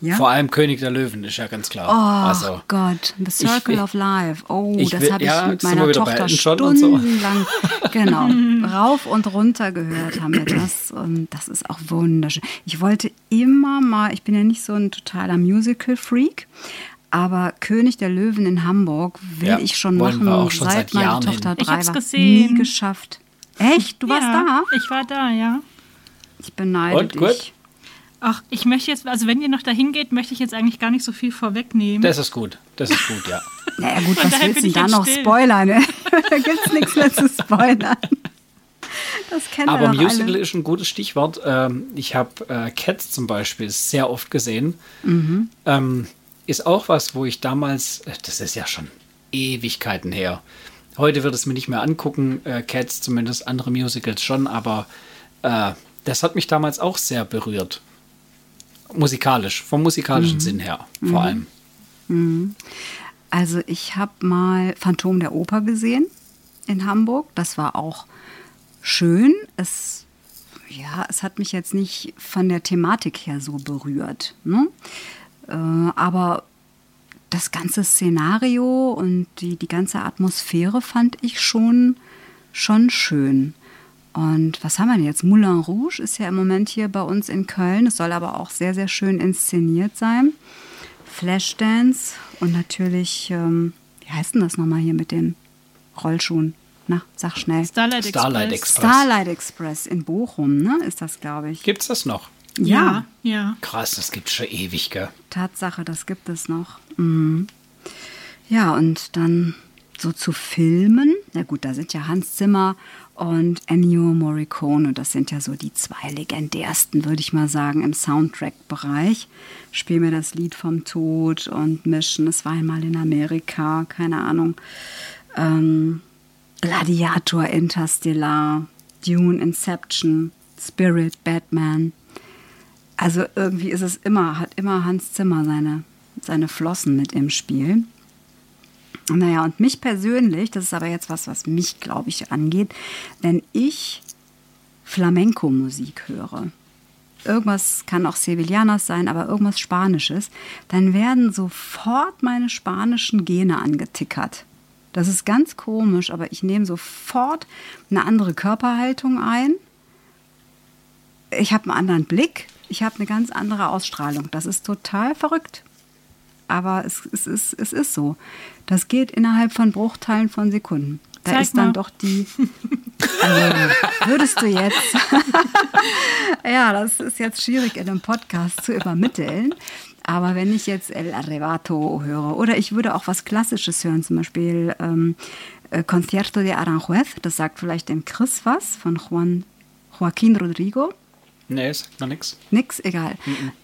Ja? Vor allem König der Löwen ist ja ganz klar. Oh also, Gott, The Circle ich- of Life. Oh, ich das habe ich ja, mit meiner Tochter und so. stundenlang, genau, rauf und runter gehört haben wir das. Und das ist auch wunderschön. Ich wollte immer mal, ich bin ja nicht so ein totaler Musical-Freak, Aber König der Löwen in Hamburg will Ja, ich schon machen, wir auch schon seit seit meine Jahren Tochter hin. Ich drei hab's war. gesehen. Nie geschafft. Echt? Du warst ja, da? Ich war da, ja. Ich beneide Und, dich. gut? Ach, ich möchte jetzt, also wenn ihr noch dahin geht, möchte ich jetzt eigentlich gar nicht so viel vorwegnehmen. Das ist gut. Das ist gut, ja. Naja gut, Von was willst du ich da noch still. spoilern? Ne? da gibt's nichts mehr zu spoilern. Das kennen Aber wir Musical alle. ist ein gutes Stichwort. Ähm, ich habe äh, Cats zum Beispiel sehr oft gesehen. Mhm. Ähm, ist auch was, wo ich damals, äh, das ist ja schon Ewigkeiten her. Heute wird es mir nicht mehr angucken, äh, Cats zumindest, andere Musicals schon, aber das hat mich damals auch sehr berührt. Musikalisch, vom musikalischen Mhm. Sinn her vor allem. Also ich habe mal Phantom der Oper gesehen in Hamburg. Das war auch schön. Es, ja, es hat mich jetzt nicht von der Thematik her so berührt. Ne? Äh, aber das ganze Szenario und die, die ganze Atmosphäre fand ich schon, schon schön. Und was haben wir denn jetzt? Moulin Rouge ist ja im Moment hier bei uns in Köln. Es soll aber auch sehr, sehr schön inszeniert sein. Flashdance und natürlich, ähm, wie heißt denn das nochmal hier mit den Rollschuhen? Na, sag schnell. Starlight, Starlight Express. Express. Starlight Express in Bochum, ne? Ist das, glaube ich. Gibt's das noch? Ja, ja. Krass, das gibt's schon ewig, gell? Tatsache, das gibt es noch. Mhm. Ja, und dann so zu Filmen. Na gut, da sind ja Hans Zimmer und Ennio Morricone. Das sind ja so die zwei legendärsten, würde ich mal sagen, im Soundtrack-Bereich. Spiel mir das Lied vom Tod und Mission. Es war einmal in Amerika, keine Ahnung. Ähm, Gladiator, Interstellar, Dune, Inception, Spirit, Batman. Also irgendwie ist es immer, hat immer Hans Zimmer seine, seine Flossen mit im Spiel. Naja, und mich persönlich, das ist aber jetzt was, was mich, glaube ich, angeht, wenn ich Flamenco-Musik höre, irgendwas kann auch Sevillanas sein, aber irgendwas Spanisches, dann werden sofort meine spanischen Gene angetickert. Das ist ganz komisch, aber ich nehme sofort eine andere Körperhaltung ein. Ich habe einen anderen Blick, ich habe eine ganz andere Ausstrahlung. Das ist total verrückt. Aber es, es, ist, es ist so. Das geht innerhalb von Bruchteilen von Sekunden. Da Zeig ist dann mal. doch die. Also, würdest du jetzt. ja, das ist jetzt schwierig in einem Podcast zu übermitteln. Aber wenn ich jetzt El Arrebato höre oder ich würde auch was Klassisches hören, zum Beispiel ähm, äh, Concierto de Aranjuez, das sagt vielleicht dem Chris was, von Juan, Joaquin Rodrigo. Nee, sagt mir nix. Nix, egal.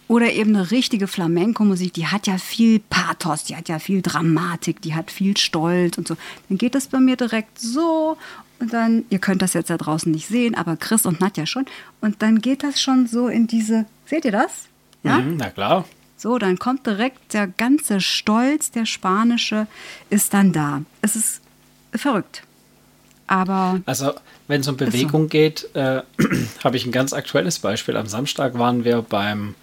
Oder eben eine richtige Flamenco-Musik, die hat ja viel Pathos, die hat ja viel Dramatik, die hat viel Stolz und so. Dann geht das bei mir direkt so und dann, ihr könnt das jetzt da draußen nicht sehen, aber Chris und Nadja schon. Und dann geht das schon so in diese, seht ihr das? Ja? Mhm, na klar. So, dann kommt direkt der ganze Stolz, der spanische, ist dann da. Es ist verrückt. Aber Also, wenn es um Bewegung geht, äh, habe ich ein ganz aktuelles Beispiel. Am Samstag waren wir beim,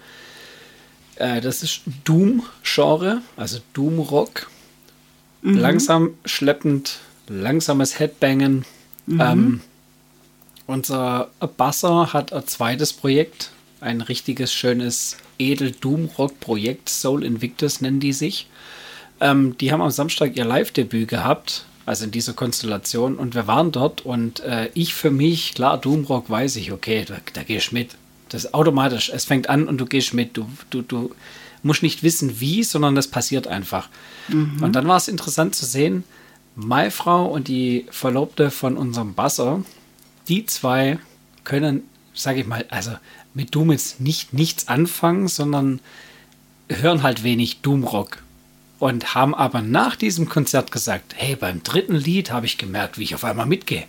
äh, das ist Doom-Genre, also Doom-Rock. Langsam, schleppend, langsames Headbangen. Ähm, unser Basser hat ein zweites Projekt, ein richtiges, schönes Edel-Doom-Rock-Projekt, Soul Invictus nennen die sich. Ähm, die haben am Samstag ihr Live-Debüt gehabt, also in dieser Konstellation, und wir waren dort und äh, ich für mich, klar, Doomrock weiß ich, okay, da, da gehst du mit. Das ist automatisch, es fängt an und du gehst mit. Du, du, du musst nicht wissen, wie, sondern das passiert einfach. Und dann war es interessant zu sehen, meine Frau und die Verlobte von unserem Basser, die zwei können, sage ich mal, also mit Doom jetzt nicht nichts anfangen, sondern hören halt wenig Doomrock und haben aber nach diesem Konzert gesagt, hey, beim dritten Lied habe ich gemerkt, wie ich auf einmal mitgehe.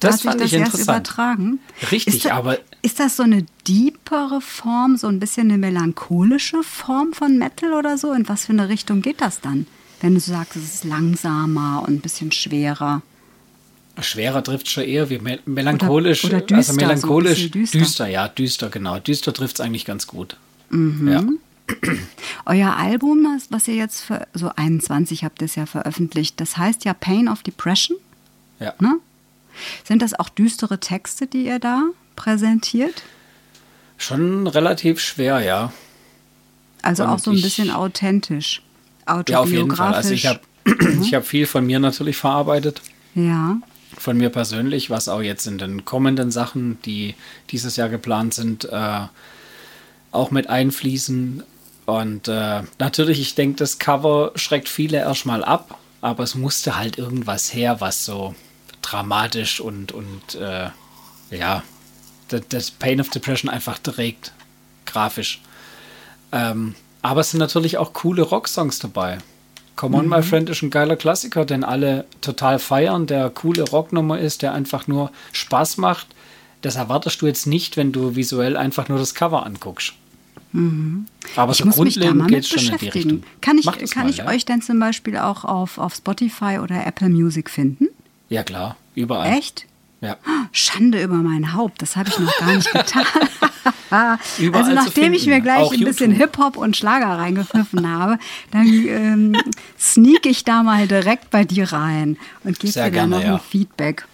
Das hat sich fand das ich interessant. übertragen. Richtig, ist da, aber- Ist das so eine deepere Form, so ein bisschen eine melancholische Form von Metal oder so? In was für eine Richtung geht das dann? Wenn du sagst, es ist langsamer und ein bisschen schwerer. Schwerer trifft schon eher wie mel melancholisch. oder düster, also so ein melancholisch, bisschen düster. ja, düster, genau. Düster trifft es eigentlich ganz gut. Mhm. Ja. Euer Album, was ihr jetzt für so 21 habt es ja veröffentlicht, das heißt ja Pain of Depression. ja. Ne? Sind das auch düstere Texte, die ihr da präsentiert? Schon relativ schwer, ja. Also Und auch so ein ich- bisschen authentisch. Ja, auf jeden Fall. Also ich habe ich hab viel von mir natürlich verarbeitet. Ja. von mir persönlich, was auch jetzt in den kommenden Sachen, die dieses Jahr geplant sind, äh, auch mit einfließen. Und äh, natürlich, ich denke, das Cover schreckt viele erstmal ab, aber es musste halt irgendwas her, was so dramatisch und, und äh, ja, das, das Pain of Depression einfach trägt, grafisch. Ähm, aber es sind natürlich auch coole Rocksongs dabei. Come On, My Friend ist ein geiler Klassiker, den alle total feiern, der coole Rocknummer ist, der einfach nur Spaß macht. Das erwartest du jetzt nicht, wenn du visuell einfach nur das Cover anguckst. Aber Ich so muss mich da grundlegend mal geht mit es schon in die beschäftigen. Kann ich, kann mal, ich ja. euch denn zum Beispiel auch auf, auf Spotify oder Apple Music finden? Ja, klar, überall. Echt? Ja. Schande über mein Haupt, das habe ich noch gar nicht getan. Also nachdem ich mir gleich ein bisschen. Hip-Hop und Schlager reingepfiffen habe, dann ähm, sneak ich da mal direkt bei dir rein und gebe dir dann gerne, noch ja. ein Feedback.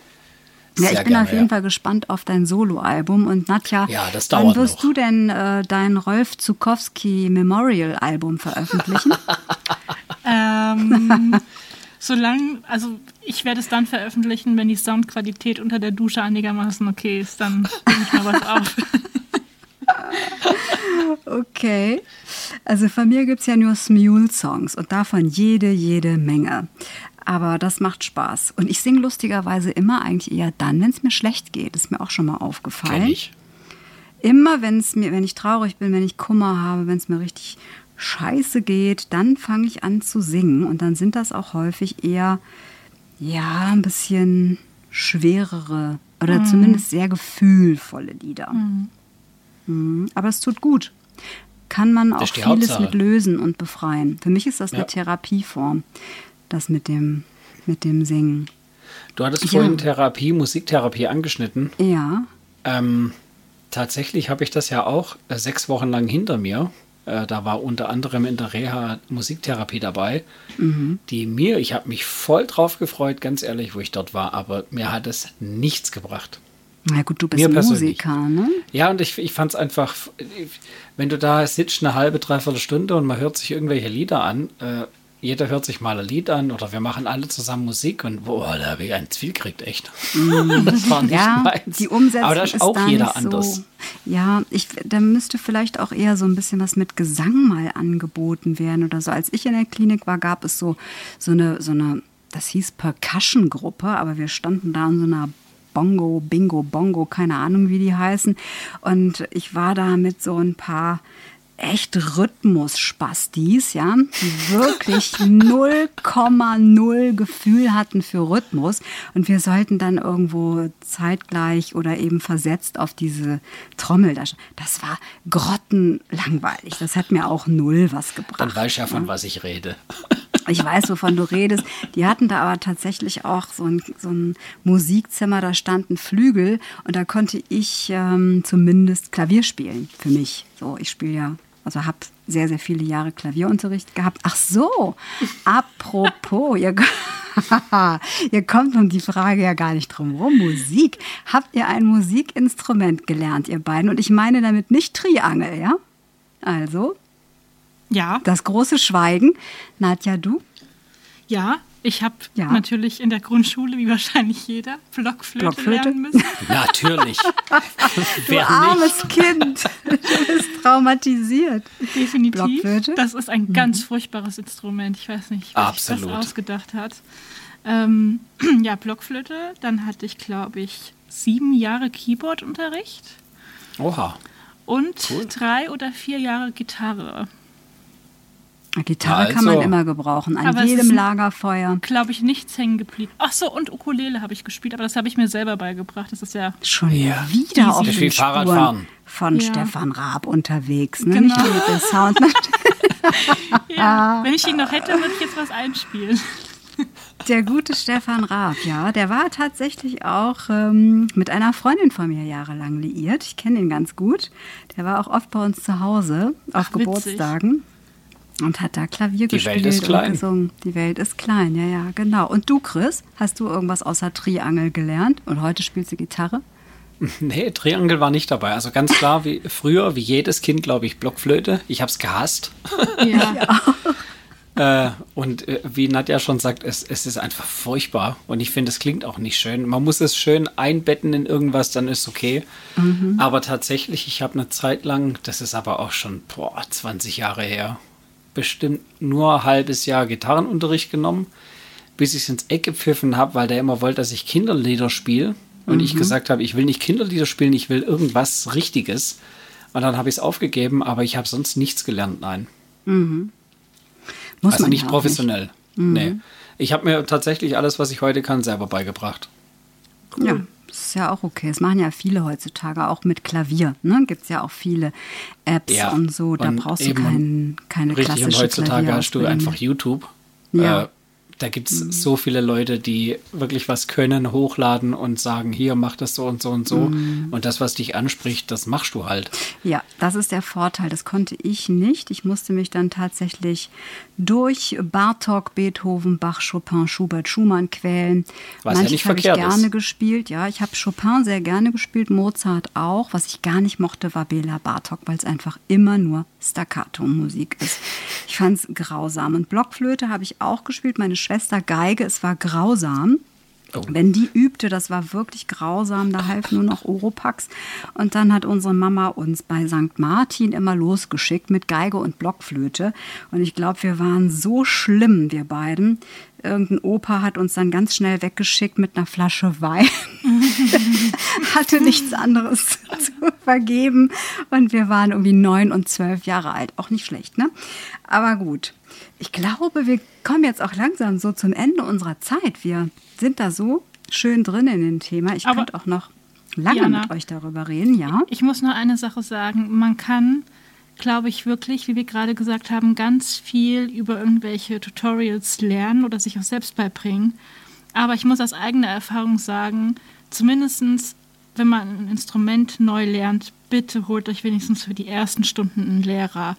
Ja, Sehr ich bin gerne, auf jeden ja. Fall gespannt auf dein Soloalbum. Und Nadja, Ja, das wann wirst noch. du denn äh, dein Rolf Zukowski Memorial Album veröffentlichen? Ähm, solange, also ich werde es dann veröffentlichen, wenn die Soundqualität unter der Dusche einigermaßen okay ist, dann nehme ich mal was auf. Okay. Also von mir gibt es ja nur Smule-Songs und davon jede, jede Menge. Aber das macht Spaß. Und ich singe lustigerweise immer eigentlich eher dann, wenn es mir schlecht geht. Ist mir auch schon mal aufgefallen. Kenn ich. Immer wenn es mir, wenn ich traurig bin, wenn ich Kummer habe, wenn es mir richtig scheiße geht, dann fange ich an zu singen. Und dann sind das auch häufig eher, ja, ein bisschen schwerere oder zumindest sehr gefühlvolle Lieder. Mhm. Aber es tut gut. Kann man auch vieles Hauptsache. mit lösen und befreien. Für mich ist das eine Ja. Therapieform, das mit dem, mit dem Singen. Du hattest Ja. vorhin Therapie, Musiktherapie angeschnitten. Ja, Ähm, tatsächlich habe ich das ja auch äh, sechs Wochen lang hinter mir. Äh, da war unter anderem in der Reha Musiktherapie dabei, Mhm. die mir, ich habe mich voll drauf gefreut, ganz ehrlich, wo ich dort war, aber mir hat es nichts gebracht. na gut, du bist. Musiker, ne? Ja, und ich, ich fand es einfach, wenn du da sitzt eine halbe, dreiviertel Stunde und man hört sich irgendwelche Lieder an, äh, jeder hört sich mal ein Lied an oder wir machen alle zusammen Musik und boah, da habe ich einen Zwiel gekriegt, echt. das war nicht ja, meins. die Umsetzung Aber da ist ist auch da jeder anders. So, ja, ich, da müsste vielleicht auch eher so ein bisschen was mit Gesang mal angeboten werden oder so. Als ich in der Klinik war, gab es so, so eine, so eine, das hieß Percussion-Gruppe, aber wir standen da in so einer Bongo, Bingo, Bongo, keine Ahnung, wie die heißen. Und ich war da mit so ein paar echt Rhythmus-Spastis, ja, die wirklich 0,0 Gefühl hatten für Rhythmus. Und wir sollten dann irgendwo zeitgleich oder eben versetzt auf diese Trommel. Das, das war grottenlangweilig. Das hat mir auch null was gebracht. Dann weiß ich ja, von was ich rede. Ich weiß, wovon du redest. Die hatten da aber tatsächlich auch so ein, so ein Musikzimmer, da standen Flügel und da konnte ich ähm, zumindest Klavier spielen für mich. So, ich spiele ja, also habe sehr, sehr viele Jahre Klavierunterricht gehabt. Ach so, apropos, ihr, ihr kommt um die Frage ja gar nicht drum rum. Musik. Habt ihr ein Musikinstrument gelernt, ihr beiden? Und ich meine damit nicht Triangel, ja? Also, Ja, das große Schweigen. Nadja, du? ja. Ich habe Ja. natürlich in der Grundschule, wie wahrscheinlich jeder, Blockflöte, Blockflöte? lernen müssen. Natürlich. Du armes Kind. Du bist traumatisiert. Definitiv. Blockflöte? Das ist ein ganz furchtbares Instrument. Ich weiß nicht, wer sich das ausgedacht hat. Ähm, ja, Blockflöte. Dann hatte ich, glaube ich, sieben Jahre Keyboardunterricht Oha. und drei oder vier Jahre Gitarre. Eine Gitarre kann Also. man immer gebrauchen, an Aber es jedem ist- Lagerfeuer. Glaube ich, nichts hängen geblieben. Ach so, und Ukulele habe ich gespielt, aber das habe ich mir selber beigebracht. Das ist ja Schon Ja. wieder auf Das den Spuren Fahrradfahren. von Ja. Stefan Raab unterwegs. Ne? Genau. Nicht nur mit dem Sound. Ja, wenn ich ihn noch hätte, würde ich jetzt was einspielen. Der gute Stefan Raab, ja, der war tatsächlich auch ähm, mit einer Freundin von mir jahrelang liiert. Ich kenne ihn ganz gut. Der war auch oft bei uns zu Hause auf Ach, witzig. Und hat da Klavier Die gespielt Welt ist und klein. gesungen. Die Welt ist klein, ja, ja, genau. Und du, Chris, hast du irgendwas außer Triangel gelernt und heute spielst du Gitarre? Nee, Triangel war nicht dabei. Also ganz klar, wie früher, wie jedes Kind, glaube ich, Blockflöte. Ich habe es gehasst. Ja. Äh, und äh, wie Nadja schon sagt, es, es ist einfach furchtbar. Und ich finde, es klingt auch nicht schön. Man muss es schön einbetten in irgendwas, dann ist okay. Aber tatsächlich, ich habe eine Zeit lang, das ist aber auch schon boah, 20 Jahre her, bestimmt nur ein halbes Jahr Gitarrenunterricht genommen, bis ich es ins Eck gepfiffen habe, weil der immer wollte, dass ich Kinderlieder spiele. Und ich gesagt habe, ich will nicht Kinderlieder spielen, ich will irgendwas Richtiges. Und dann habe ich es aufgegeben, aber ich habe sonst nichts gelernt, nein. Muss also man nicht ja professionell. Nee. Ich habe mir tatsächlich alles, was ich heute kann, selber beigebracht. Ja, das ist ja auch okay. Das machen ja viele heutzutage, auch mit Klavier. Ne? Gibt es ja auch viele Apps Ja, und so. Da und brauchst du kein, keine Richtig, und klassische heutzutage hast du einfach. YouTube. Ja. Äh, da gibt es so viele Leute, die wirklich was können, hochladen und sagen, hier, mach das so und so und so. Mhm. Und das, was dich anspricht, das machst du halt. Ja, das ist der Vorteil. Das konnte ich nicht. Ich musste mich dann tatsächlich durch Bartok, Beethoven, Bach, Chopin, Schubert, Schumann quälen. Was ja Manches nicht habe ich verkehrt ist. gerne gespielt. Ja, ich habe Chopin sehr gerne gespielt, Mozart auch. Was ich gar nicht mochte, war Bela Bartok, weil es einfach immer nur Staccato-Musik ist. Ich fand es grausam. Und Blockflöte habe ich auch gespielt. Meine Schwester Geige. Es war grausam. Oh. Wenn die übte, das war wirklich grausam, da half nur noch Oropax. Und dann hat unsere Mama uns bei St. Martin immer losgeschickt mit Geige und Blockflöte. Und ich glaube, wir waren so schlimm, wir beiden. Irgendein Opa hat uns dann ganz schnell weggeschickt mit einer Flasche Wein. Hatte nichts anderes zu vergeben. Und wir waren irgendwie neun und zwölf Jahre alt. Auch nicht schlecht, ne? Aber gut. Ich glaube, wir kommen jetzt auch langsam so zum Ende unserer Zeit. Wir sind da so schön drin in dem Thema. Ich Aber- könnte auch noch lange Diana, mit euch darüber reden, ja. Ich muss nur eine Sache sagen. Man kann, glaube ich, wirklich, wie wir gerade gesagt haben, ganz viel über irgendwelche Tutorials lernen oder sich auch selbst beibringen. Aber ich muss aus eigener Erfahrung sagen, zumindestens, wenn man ein Instrument neu lernt, bitte holt euch wenigstens für die ersten Stunden einen Lehrer.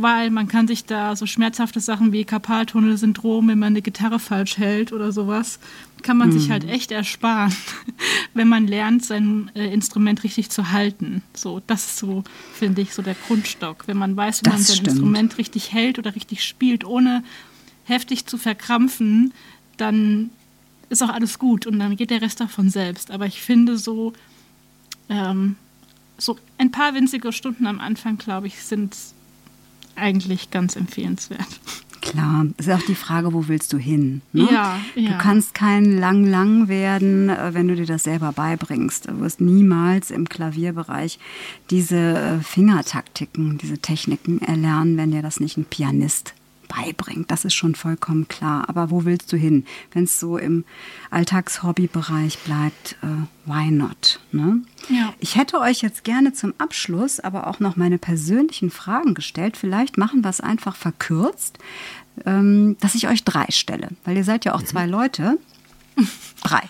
Weil man kann sich da so schmerzhafte Sachen wie Karpaltunnelsyndrom, wenn man eine Gitarre falsch hält oder sowas, kann man sich halt echt ersparen, wenn man lernt, sein äh, Instrument richtig zu halten. So, das ist so, finde ich, so der Grundstock. Wenn man weiß, wie man sein stimmt. Instrument richtig hält oder richtig spielt, ohne heftig zu verkrampfen, dann ist auch alles gut und dann geht der Rest davon selbst. Aber ich finde so, ähm, so ein paar winzige Stunden am Anfang, glaube ich, sind eigentlich ganz empfehlenswert. Klar, ist auch die Frage, wo willst du hin? Ne? Ja, Du ja. kannst kein lang lang werden, äh, wenn du dir das selber beibringst. Du wirst niemals im Klavierbereich diese äh, Fingertaktiken, diese Techniken erlernen, wenn dir das nicht ein Pianist beibringt. Das ist schon vollkommen klar. Aber wo willst du hin? Wenn es so im Alltagshobbybereich bleibt, äh, why not? Ne? Ja. Ich hätte euch jetzt gerne zum Abschluss aber auch noch meine persönlichen Fragen gestellt. Vielleicht machen wir es einfach verkürzt, ähm, dass ich euch drei stelle, weil ihr seid ja auch zwei Leute. Drei.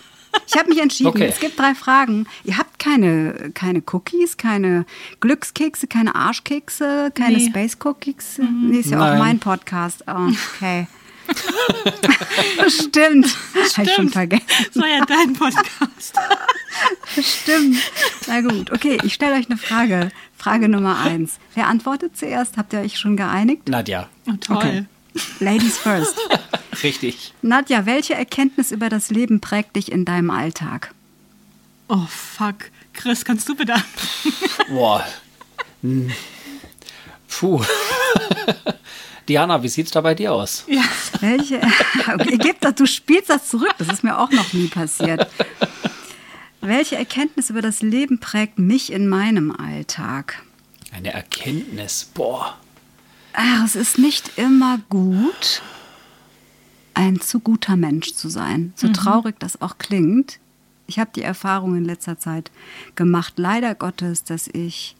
Ich habe mich entschieden, Okay. es gibt drei Fragen. Ihr habt keine, keine Cookies, keine Glückskekse, keine Arschkekse, keine Nee. Space Cookies. Nee, ist ja auch Nein. mein Podcast. Oh, okay. Stimmt. Habe ich schon vergessen. Das war ja dein Podcast. Stimmt. Na gut, okay, ich stelle euch eine Frage. Frage Nummer eins. Wer antwortet zuerst? Habt ihr euch schon geeinigt? Nadja, Oh, toll. Okay. Ladies first. richtig. Nadja, welche Erkenntnis über das Leben prägt dich in deinem Alltag? Oh, fuck. Chris, kannst du bitte? Boah. Hm. Puh. Diana, wie sieht's da bei dir aus? Ja. Welche? Okay, gib das, du spielst das zurück. Das ist mir auch noch nie passiert. Welche Erkenntnis über das Leben prägt mich in meinem Alltag? Eine Erkenntnis. Boah. Ach, es ist nicht immer gut, ein zu guter Mensch zu sein. So traurig das auch klingt. Ich habe die Erfahrung in letzter Zeit gemacht, leider Gottes, dass ich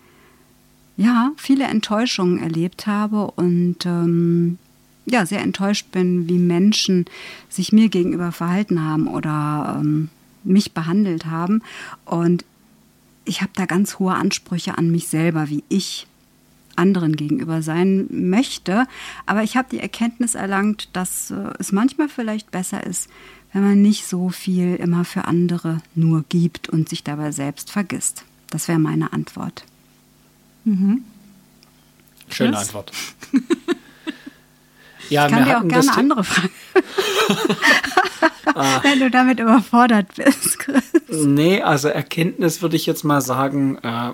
ja viele Enttäuschungen erlebt habe und ähm, ja sehr enttäuscht bin, wie Menschen sich mir gegenüber verhalten haben oder ähm, mich behandelt haben. Und ich habe da ganz hohe Ansprüche an mich selber, wie ich anderen gegenüber sein möchte. Aber ich habe die Erkenntnis erlangt, dass äh, es manchmal vielleicht besser ist, wenn man nicht so viel immer für andere nur gibt und sich dabei selbst vergisst. Das wäre meine Antwort. Mhm. Schöne Chris? Antwort. ja, ich kann dir auch gerne andere Fragen. ah. Wenn du damit überfordert bist, Chris. Nee, also Erkenntnis würde ich jetzt mal sagen, äh,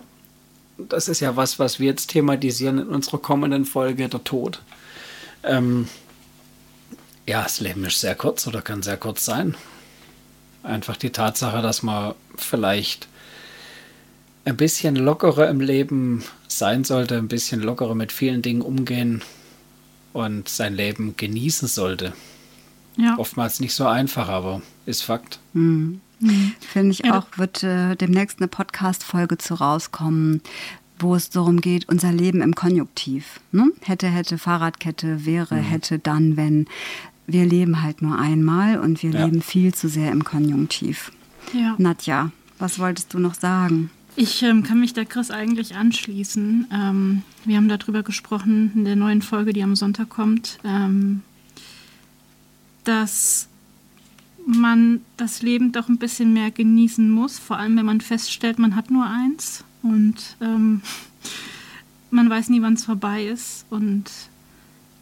das ist ja was, was wir jetzt thematisieren in unserer kommenden Folge, der Tod. Ähm, ja, das Leben ist sehr kurz oder kann sehr kurz sein. Einfach die Tatsache, dass man vielleicht ein bisschen lockerer im Leben sein sollte, ein bisschen lockerer mit vielen Dingen umgehen und sein Leben genießen sollte. Ja. Oftmals nicht so einfach, aber ist Fakt. Mhm. Mhm. Finde ich ja. auch, wird äh, demnächst eine Podcast-Folge zu rauskommen, wo es darum geht, unser Leben im Konjunktiv. Ne? Hätte, hätte, Fahrradkette, wäre, mhm. hätte, dann, wenn. Wir leben halt nur einmal und wir ja. leben viel zu sehr im Konjunktiv. Ja. Nadja, was wolltest du noch sagen? Ich ähm, kann mich der Chris eigentlich anschließen. Ähm, wir haben darüber gesprochen in der neuen Folge, die am Sonntag kommt, ähm, dass man das Leben doch ein bisschen mehr genießen muss, vor allem wenn man feststellt, man hat nur eins und ähm, man weiß nie, wann es vorbei ist und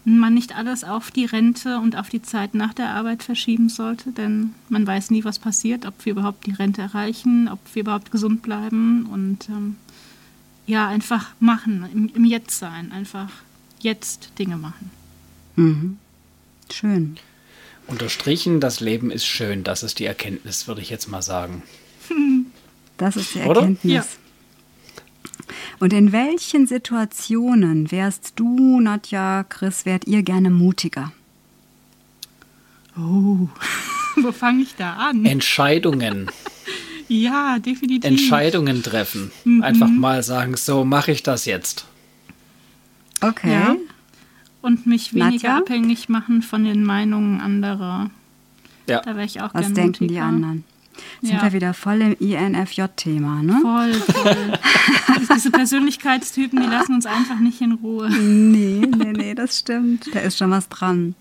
man nicht alles auf die Rente und auf die Zeit nach der Arbeit verschieben sollte, denn man weiß nie, was passiert, ob wir überhaupt die Rente erreichen, ob wir überhaupt gesund bleiben und ähm, ja, einfach machen, im, im Jetzt sein, einfach jetzt Dinge machen. Mhm. Schön. Unterstrichen, das Leben ist schön. Das ist die Erkenntnis, würde ich jetzt mal sagen. Das ist die Erkenntnis. Ja. Und in welchen Situationen wärst du, Nadja, Chris, wärt ihr gerne mutiger? Oh, wo fange ich da an? Entscheidungen. ja, definitiv. Entscheidungen treffen. Mhm. Einfach mal sagen, so mache ich das jetzt. Okay. Ja und mich weniger Nadja? abhängig machen von den Meinungen anderer. Ja. Da wäre ich auch Was denken mutiger. die anderen? Sind ja. wir wieder voll im INFJ-Thema, ne? Voll, voll. Diese Persönlichkeitstypen, die lassen uns einfach nicht in Ruhe. Nee, nee, nee, das stimmt. Da ist schon was dran.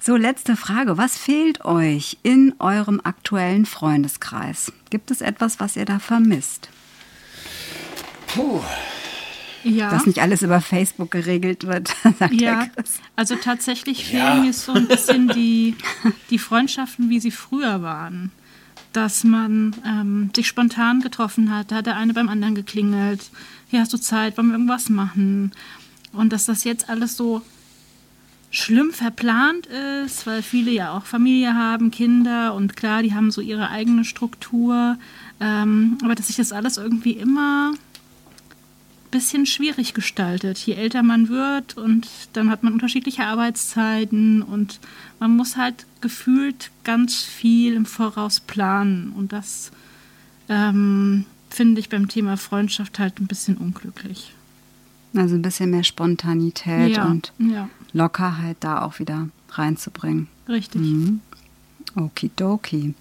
So, letzte Frage. Was fehlt euch in eurem aktuellen Freundeskreis? Gibt es etwas, was ihr da vermisst? Puh ja. dass nicht alles über Facebook geregelt wird, sagt ja. Also tatsächlich fehlen ja. mir so ein bisschen die, die Freundschaften, wie sie früher waren. Dass man ähm, sich spontan getroffen hat, da hat der eine beim anderen geklingelt. Hier hast du Zeit, wollen wir irgendwas machen? Und dass das jetzt alles so schlimm verplant ist, weil viele ja auch Familie haben, Kinder und klar, die haben so ihre eigene Struktur. Ähm, aber dass sich das alles irgendwie immer bisschen schwierig gestaltet. Je älter man wird und dann hat man unterschiedliche Arbeitszeiten und man muss halt gefühlt ganz viel im Voraus planen. Und das ähm, finde ich beim Thema Freundschaft halt ein bisschen unglücklich. Also ein bisschen mehr Spontanität ja, und ja. Lockerheit da auch wieder reinzubringen. Richtig. Mhm. Okidoki.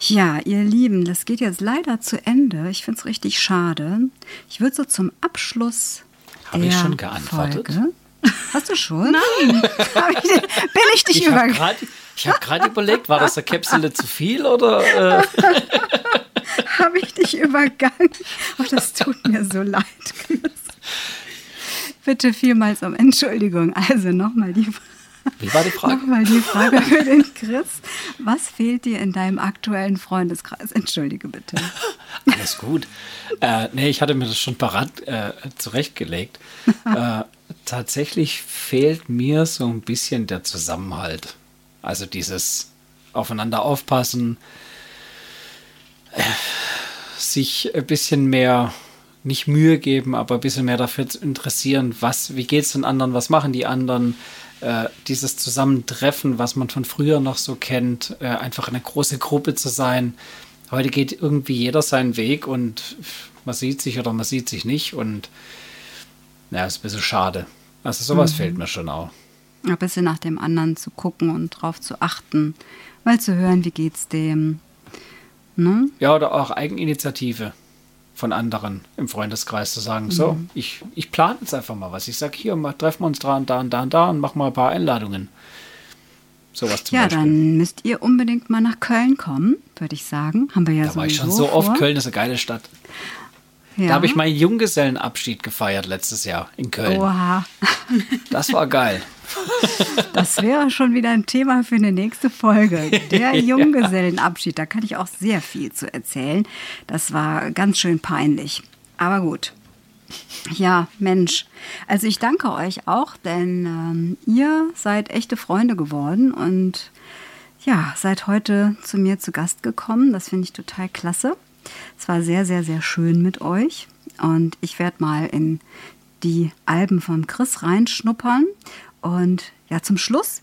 Ja, ihr Lieben, das geht jetzt leider zu Ende. Ich finde es richtig schade. Ich würde so zum Abschluss. Habe ich schon geantwortet? Folge, Hast du schon? Nein. ich, bin ich dich übergangen? Ich habe gerade überlegt, war das der Käpsele zu viel oder? Äh? habe ich dich übergangen? Oh, das tut mir so leid. Bitte vielmals um Entschuldigung. Also nochmal die Frage. Wie war die Frage? Nochmal die Frage für den Chris. Was fehlt dir in deinem aktuellen Freundeskreis? Entschuldige bitte. Alles gut. Äh, nee, ich hatte mir das schon parat äh, zurechtgelegt. äh, tatsächlich fehlt mir so ein bisschen der Zusammenhalt. Also dieses aufeinander aufpassen, äh, sich ein bisschen mehr nicht Mühe geben, aber ein bisschen mehr dafür zu interessieren, was, wie geht es den anderen, was machen die anderen, äh, dieses Zusammentreffen, was man von früher noch so kennt, äh, einfach eine große Gruppe zu sein. Heute geht irgendwie jeder seinen Weg und man sieht sich oder man sieht sich nicht und ja, ist ein bisschen schade. Also sowas mhm. fehlt mir schon auch. Ein bisschen nach dem anderen zu gucken und drauf zu achten, mal zu hören, wie geht's dem. Ne? Ja, oder auch Eigeninitiative von anderen im Freundeskreis zu sagen, mhm. so, ich, ich plane jetzt einfach mal was. Ich sage, hier, mach, treffen wir uns dran, da und da und da und mach mal ein paar Einladungen. Sowas zum Ja, Beispiel. dann müsst ihr unbedingt mal nach Köln kommen, würde ich sagen. Haben wir ja da war ich schon so oft. vor. Köln ist eine geile Stadt. Ja. Da habe ich meinen Junggesellenabschied gefeiert letztes Jahr in Köln. Oha, Das war geil. das wäre schon wieder ein Thema für eine nächste Folge. Der Junggesellenabschied, da kann ich auch sehr viel zu erzählen. Das war ganz schön peinlich. Aber gut. Ja, Mensch. Also ich danke euch auch, denn ähm, ihr seid echte Freunde geworden und ja, seid heute zu mir zu Gast gekommen. Das finde ich total klasse. Es war sehr, sehr, sehr schön mit euch. Und ich werde mal in die Alben von Chris reinschnuppern. Und ja, zum Schluss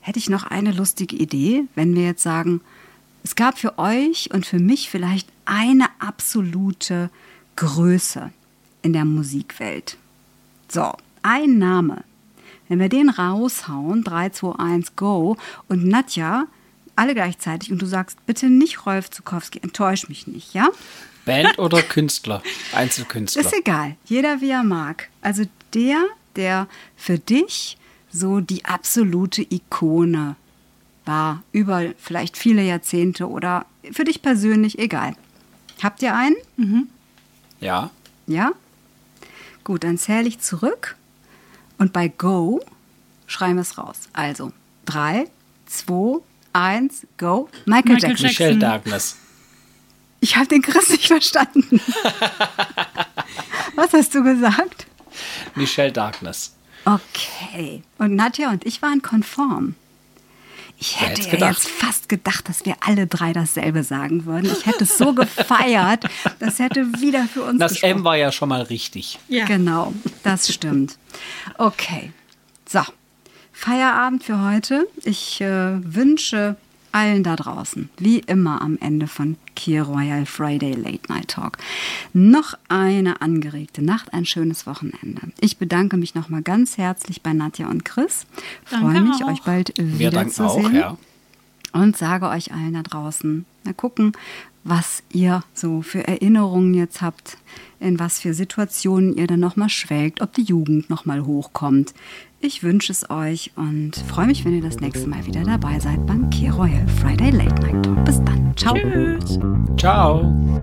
hätte ich noch eine lustige Idee, wenn wir jetzt sagen, es gab für euch und für mich vielleicht eine absolute Größe in der Musikwelt. So, ein Name. Wenn wir den raushauen, 3, 2, 1, go, und Nadja, alle gleichzeitig, und du sagst, bitte nicht Rolf Zukowski, enttäusch mich nicht, ja? Band oder Künstler? Einzelkünstler. Ist egal, jeder wie er mag. Also der, der für dich so die absolute Ikone war, über vielleicht viele Jahrzehnte oder für dich persönlich, egal. Habt ihr einen? Ja. Ja? Gut, dann zähle ich zurück und bei Go schreiben wir es raus. Also 3, 2, 1, Go. Michael, Michael Jackson. Michelle. Darkness. Ich habe den Chris nicht verstanden. Was hast du gesagt? Michelle Darkness. Okay. Und Nadja und ich waren konform. Ich hätte ja jetzt fast gedacht, dass wir alle drei dasselbe sagen würden. Ich hätte es so gefeiert. Das hätte wieder für uns Das gesprochen. M war ja schon mal richtig. Ja. Genau, das stimmt. Okay. So, Feierabend für heute. Ich äh, wünsche allen da draußen, wie immer am Ende von Key Royal Friday Late Night Talk, noch eine angeregte Nacht, ein schönes Wochenende. Ich bedanke mich nochmal ganz herzlich bei Nadja und Chris. Freue mich, auch. euch bald Wir danken wiederzusehen auch, ja. und sage euch allen da draußen, mal gucken, was ihr so für Erinnerungen jetzt habt, in was für Situationen ihr dann nochmal schwelgt, ob die Jugend nochmal hochkommt. Ich wünsche es euch und freue mich, wenn ihr das nächste Mal wieder dabei seid beim Key Royal Friday Late Night Talk. Bis dann. Ciao. Tschüss. Ciao.